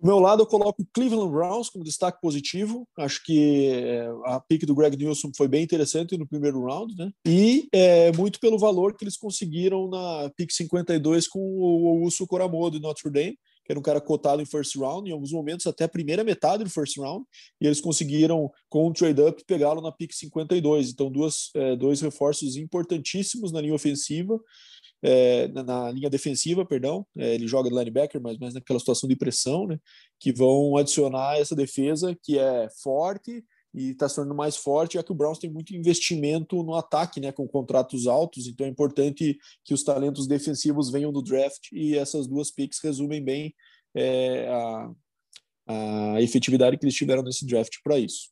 Do meu lado, eu coloco o Cleveland Browns como destaque positivo. Acho que é, a pick do Greg Nilsson foi bem interessante no primeiro round, né? E é, muito pelo valor que eles conseguiram na pick 52 com o Uso Coramodo de Notre Dame, que era um cara cotado em first round, em alguns momentos até a primeira metade do first round, e eles conseguiram, com um trade-up, pegá-lo na pick 52. Então, duas, é, dois reforços importantíssimos na linha ofensiva é, na, na, linha defensiva, perdão, é, ele joga de linebacker, mas mais naquela situação de pressão, né, que vão adicionar essa defesa que é forte e está se tornando mais forte, já que o Browns tem muito investimento no ataque, né, com contratos altos, então é importante que os talentos defensivos venham do draft e essas duas picks resumem bem é, a, a efetividade que eles tiveram nesse draft para isso.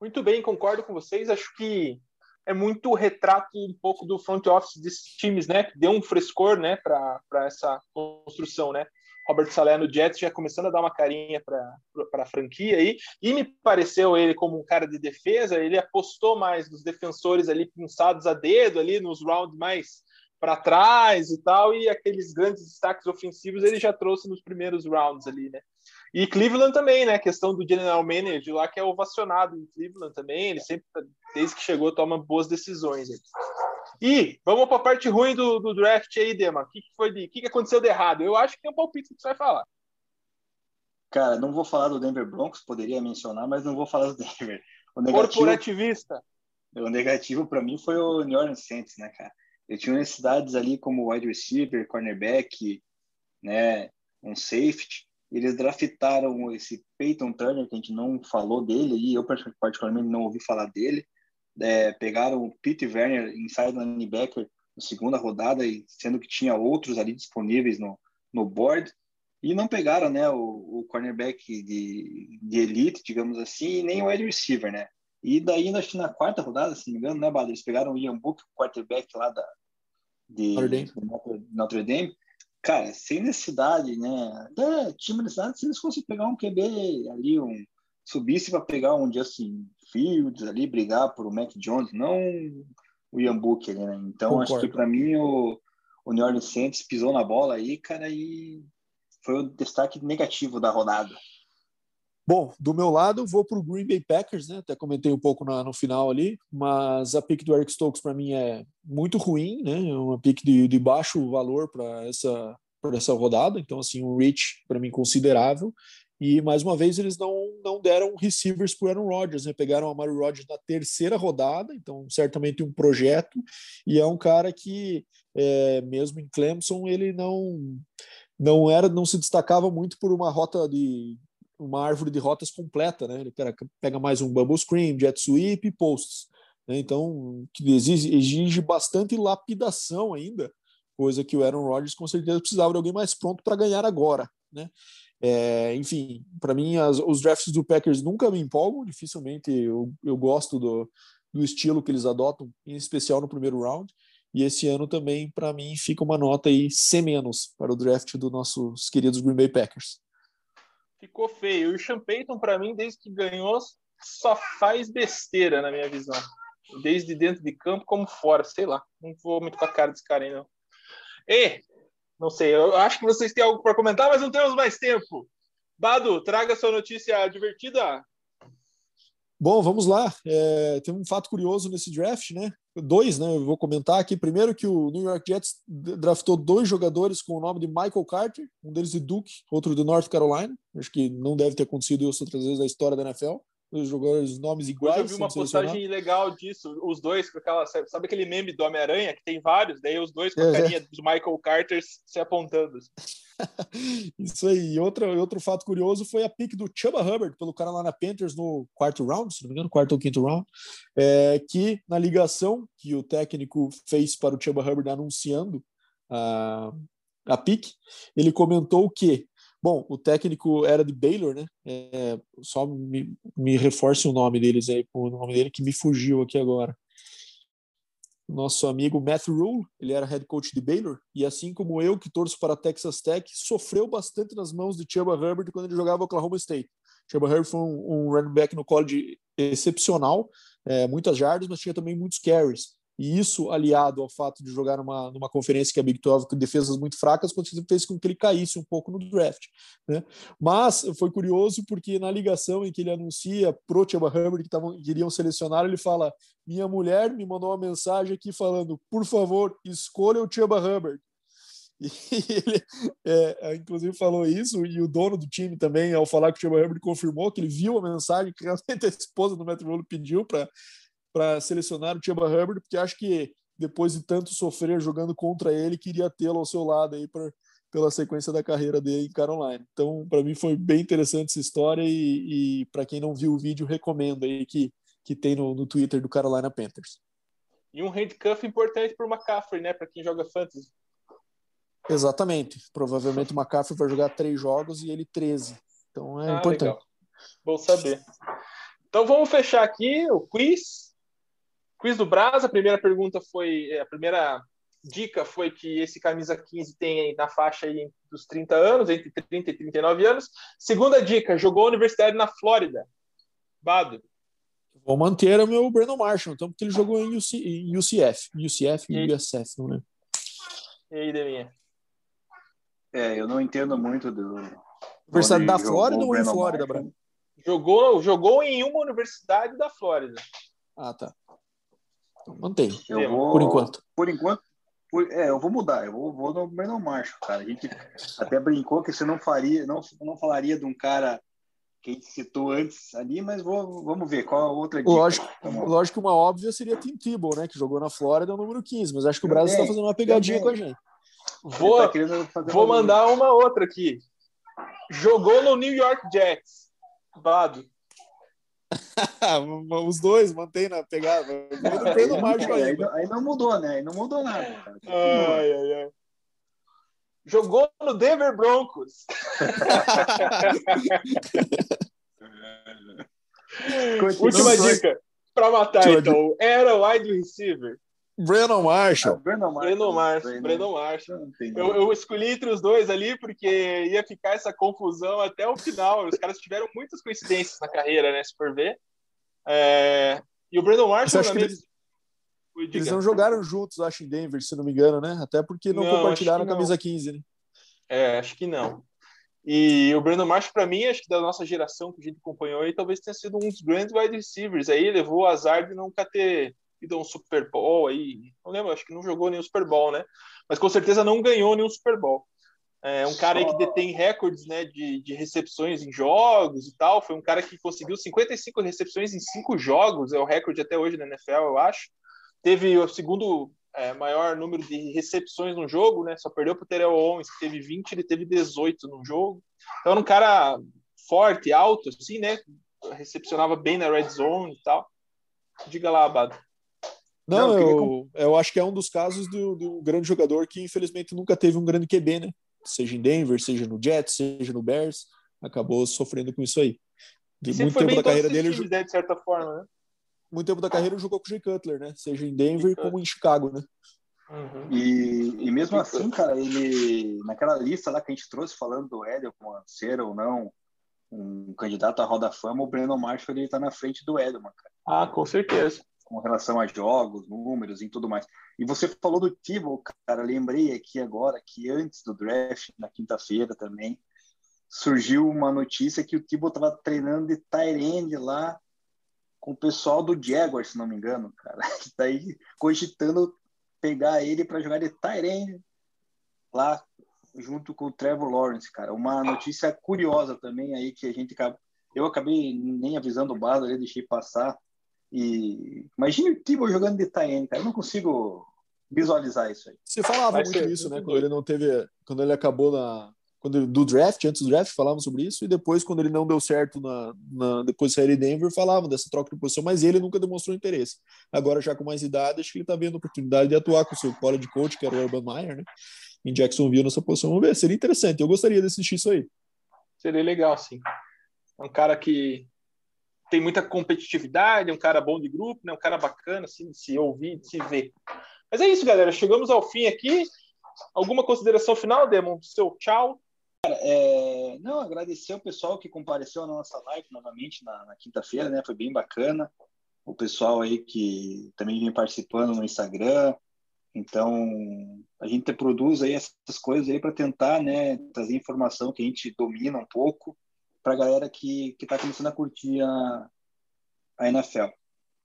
Muito bem, concordo com vocês. Acho que é muito retrato um pouco do front office desses times, né? Que deu um frescor, né, para essa construção, né? Robert Saleh no Jets já começando a dar uma carinha para a franquia aí, e me pareceu ele como um cara de defesa, ele apostou mais nos defensores ali pinçados a dedo ali nos rounds mais para trás e tal, e aqueles grandes destaques ofensivos ele já trouxe nos primeiros rounds ali, né? E Cleveland também, né? A questão do general manager lá, que é ovacionado em Cleveland também. Ele sempre, desde que chegou, toma boas decisões. E vamos para a parte ruim do, do draft aí, Dema. O que, que foi de, que, que aconteceu de errado? Eu acho que tem um palpite que você vai falar. Cara, não vou falar do Denver Broncos, poderia mencionar, mas não vou falar do Denver. O negativo, Corporativista. O negativo para mim foi o New Orleans Saints, né, cara? Eu tinha necessidades ali como wide receiver, cornerback, né, um safety eles draftaram esse Peyton Turner, que a gente não falou dele, e eu particularmente não ouvi falar dele. É, pegaram o Pete Werner, inside linebacker, na segunda rodada, e sendo que tinha outros ali disponíveis no, no board. E não pegaram né, o, o cornerback de, de elite, digamos assim, e nem o wide receiver, né? E daí, acho que na quarta rodada, se não me engano, né, Bado? Eles pegaram o Ian Book, o quarterback lá da, de Notre Dame. Notre Dame cara, sem necessidade, né? Até tinha necessidade se eles fossem pegar um QB ali, um subisse para pegar um Justin Fields ali, brigar por o Mac Jones, não o Ian Book ali, né? Então, Concordo. acho que para mim o, o New Orleans Saints pisou na bola aí, cara, e foi o destaque negativo da rodada. Bom, do meu lado, vou para o Green Bay Packers, né? Até comentei um pouco na, no final ali, mas a pick do Eric Stokes para mim é muito ruim, né? É uma pick de, de baixo valor para essa, essa rodada, então, assim, um reach para mim considerável. E mais uma vez eles não, não deram receivers para Aaron Rodgers, né? Pegaram a Mario Rodgers na terceira rodada, então certamente um projeto. E é um cara que, é, mesmo em Clemson, ele não não era não se destacava muito por uma rota de uma árvore de rotas completa, né? Ele pega mais um bubble screen, jet sweep e posts. Né? Então exige, exige bastante lapidação ainda, coisa que o Aaron Rodgers com certeza precisava de alguém mais pronto para ganhar agora, né? É, enfim, para mim, as, os drafts do Packers nunca me empolgam, dificilmente eu, eu gosto do, do estilo que eles adotam, em especial no primeiro round. E esse ano também, para mim, fica uma nota aí C- para o draft dos nossos queridos Green Bay Packers. Ficou feio. E o Sean Payton, para mim, desde que ganhou, só faz besteira, na minha visão. Desde dentro de campo como fora, sei lá. Não vou muito com a cara desse cara aí, não. E não sei, eu acho que vocês têm algo para comentar, mas não temos mais tempo. Bado, traga sua notícia divertida. Bom, vamos lá. É, tem um fato curioso nesse draft, né? Dois, né? Eu vou comentar aqui. Primeiro que o New York Jets draftou dois jogadores com o nome de Michael Carter, um deles de Duke, outro de North Carolina. Acho que não deve ter acontecido isso outras vezes na história da NFL os jogadores nomes iguais. Hoje eu vi uma postagem legal disso, os dois com aquela, sabe aquele meme do Homem-Aranha que tem vários, daí os dois com a é, carinha é. dos Michael Carter se apontando. Isso aí. Outro, outro fato curioso foi a pick do Chuba Hubbard pelo Carolina Panthers no quarto round, se não me engano, quarto ou quinto round, é, que na ligação que o técnico fez para o Chuba Hubbard anunciando a, a pick, ele comentou que Bom, o técnico era de Baylor, né? É, só me, me reforce o nome deles aí, o nome dele que me fugiu aqui agora. Nosso amigo Matthew Rule, ele era head coach de Baylor, e assim como eu, que torço para Texas Tech, sofreu bastante nas mãos de Chuba Herbert quando ele jogava Oklahoma State. Chuba Herbert foi um, um running back no college excepcional, é, muitas jardas, mas tinha também muitos carries. E isso, aliado ao fato de jogar numa, numa conferência que é Big 12 com defesas muito fracas, fez com que ele caísse um pouco no draft. Né? Mas foi curioso porque na ligação em que ele anuncia pro Chuba Hubbard que, tavam, iriam selecionar, ele fala: Minha mulher me mandou uma mensagem aqui falando, por favor, escolha o Chuba Hubbard. E ele, é, é, inclusive, falou isso, e o dono do time também, ao falar que o Chuba Hubbard confirmou que ele viu a mensagem que realmente a esposa do Rule pediu para para selecionar o Chuba Hubbard, porque acho que depois de tanto sofrer jogando contra ele, queria tê-lo ao seu lado aí pra, pela sequência da carreira dele em Carolina. Então, para mim foi bem interessante essa história e, e para quem não viu o vídeo, recomendo aí que, que tem no, no Twitter do Carolina Panthers. E um handcuff importante para o McCaffrey, né? Para quem joga fantasy. Exatamente. Provavelmente o McCaffrey vai jogar três jogos e ele 13. Então é ah, importante. Legal. Bom saber. Então vamos fechar aqui o quiz. Quiz do Brasa, a primeira pergunta foi, a primeira dica foi que esse camisa 15 tem na faixa aí dos 30 anos, entre 30 e 39 anos. Segunda dica, jogou a universidade na Flórida. Bado. Vou manter o meu Brandon Marshall, então, porque ele jogou em, UC, em UCF, UCF e, e USF, não é? E aí, Deminha? É, eu não entendo muito do. Universidade da Flórida ou em Flórida, Brandon? Jogou, jogou em uma universidade da Flórida. Ah, tá. Mantém. Eu vou, por enquanto. Por enquanto, por, é, eu vou mudar. Eu vou, vou no Brandon Marshall, cara. A gente até brincou que você não faria, não, não falaria de um cara que a gente citou antes ali, mas vou, vamos ver qual a outra dica. Lógico, lógico que uma óbvia seria Tim Tebow, né? Que jogou na Flórida, é o número 15, mas acho que o Brasil está fazendo uma pegadinha com a gente. Vou, tá vou mandar uma outra aqui. Jogou no New York Jets. Bado. Os dois mantém na pegada. Não no margem aí, aí não mudou, né? Aí não mudou nada. Cara. Ai, ai, ai. Jogou no Denver Broncos. Última dica para matar, então. Era wide receiver. Brandon Marshall. Ah, Brandon Marshall. Brandon Marshall. Brandon Marshall. Eu, eu, escolhi entre os dois ali porque ia ficar essa confusão até o final. Os caras tiveram muitas coincidências na carreira, né? Se for ver. É... E o Brandon Marshall, na eles, eles não jogaram juntos, acho, em Denver, se não me engano, né? Até porque não, não compartilharam a camisa não. 15, né? É, acho que não. E o Brandon Marsh, para mim, acho que da nossa geração que a gente acompanhou aí, talvez tenha sido um dos grandes wide receivers. Aí levou o azar de nunca ter ido a um Super Bowl aí. Não lembro, acho que não jogou nenhum Super Bowl, né? Mas com certeza não ganhou nenhum Super Bowl. É um cara aí que detém recordes né, de, de recepções em jogos e tal. Foi um cara que conseguiu 55 recepções em cinco jogos, é o recorde até hoje na NFL, eu acho. Teve o segundo é, maior número de recepções no jogo, né? Só perdeu para o Terrell Owens, que teve 20, ele teve 18 no jogo. Então, era um cara forte, alto, assim, né? Recepcionava bem na red zone e tal. Diga lá, Abado. Não, Não eu, eu, acho que é um dos casos do, do grande jogador que, infelizmente, nunca teve um grande QB, né? Seja em Denver, seja no Jets, seja no Bears, acabou sofrendo com isso aí. De muito tempo da carreira dele. Times, né, de certa forma, né? muito tempo da carreira jogou com o Jay Cutler, né? Seja em Denver como em Chicago, né? Uhum. E, e mesmo assim, cara, ele naquela lista lá que a gente trouxe falando do Edelman ser ou não um candidato à Roda Fama, o Brandon Marshall ele tá na frente do Edelman, cara. Ah, com certeza. Com relação a jogos, números e tudo mais. E você falou do Tibo, cara, lembrei aqui agora que antes do draft, na quinta-feira também, surgiu uma notícia que o Tibo estava treinando de Tyrande lá com o pessoal do Jaguar, se não me engano, cara. Que tá cogitando pegar ele para jogar de Tyrene lá junto com o Trevor Lawrence, cara. Uma notícia curiosa também aí que a gente eu acabei nem avisando o Bardo, deixei passar. E imagine o Tibo jogando de Tyrene, cara. Eu não consigo visualizar isso aí. Você falava Vai muito isso, né? Quando ele não teve, quando ele acabou na quando do draft, antes do draft, falavam sobre isso, e depois, quando ele não deu certo na, na depois de sair de Denver, falavam dessa troca de posição, mas ele nunca demonstrou interesse. Agora, já com mais idade, acho que ele está vendo a oportunidade de atuar com o seu college coach, que era o Urban Meyer, né? Em Jacksonville nessa posição. Vamos ver, seria interessante. Eu gostaria de assistir isso aí. Seria legal, sim. É um cara que tem muita competitividade, é um cara bom de grupo, né? um cara bacana, assim, de se ouvir, de se ver. Mas é isso, galera. Chegamos ao fim aqui. Alguma consideração final, Demon? Seu tchau. Cara, é... Não, agradecer o pessoal que compareceu na nossa live novamente na, na quinta-feira, né? Foi bem bacana. O pessoal aí que também vem participando no Instagram. Então, a gente produz aí essas coisas aí para tentar, né, trazer informação que a gente domina um pouco para a galera que está começando a curtir a, a NFL.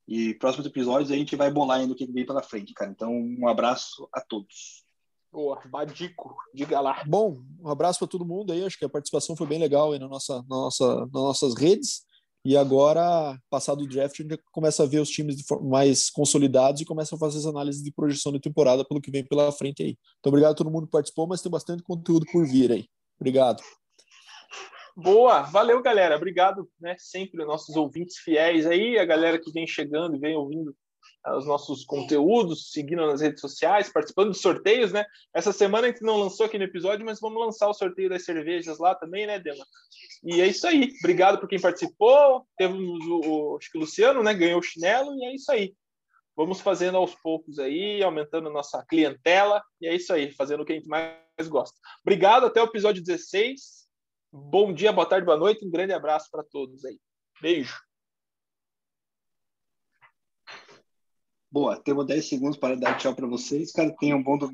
E próximos episódios a gente vai bolar ainda o que vem pela frente, cara. Então, um abraço a todos. Boa, Badico, diga lá. Bom, um abraço para todo mundo aí. Acho que a participação foi bem legal aí na nossa, na nossa, nas nossas redes. E agora, passado o draft, a gente começa a ver os times mais consolidados e começa a fazer as análises de projeção de temporada pelo que vem pela frente aí. Então, obrigado a todo mundo que participou, mas tem bastante conteúdo por vir aí. Obrigado. Boa, valeu, galera. Obrigado, né? Sempre os nossos ouvintes fiéis aí, a galera que vem chegando vem ouvindo os nossos conteúdos, seguindo nas redes sociais, participando de sorteios, né? Essa semana a gente não lançou aqui no episódio, mas vamos lançar o sorteio das cervejas lá também, né, Dema? E é isso aí. Obrigado por quem participou. Temos o, o, acho que o Luciano, né? Ganhou o chinelo e é isso aí. Vamos fazendo aos poucos aí, aumentando a nossa clientela. E é isso aí, fazendo o que a gente mais gosta. Obrigado, até o episódio 16. Bom dia, boa tarde, boa noite. Um grande abraço para todos aí. Beijo. Boa, temos 10 segundos para dar tchau para vocês. Cara, tenham um bom domingo.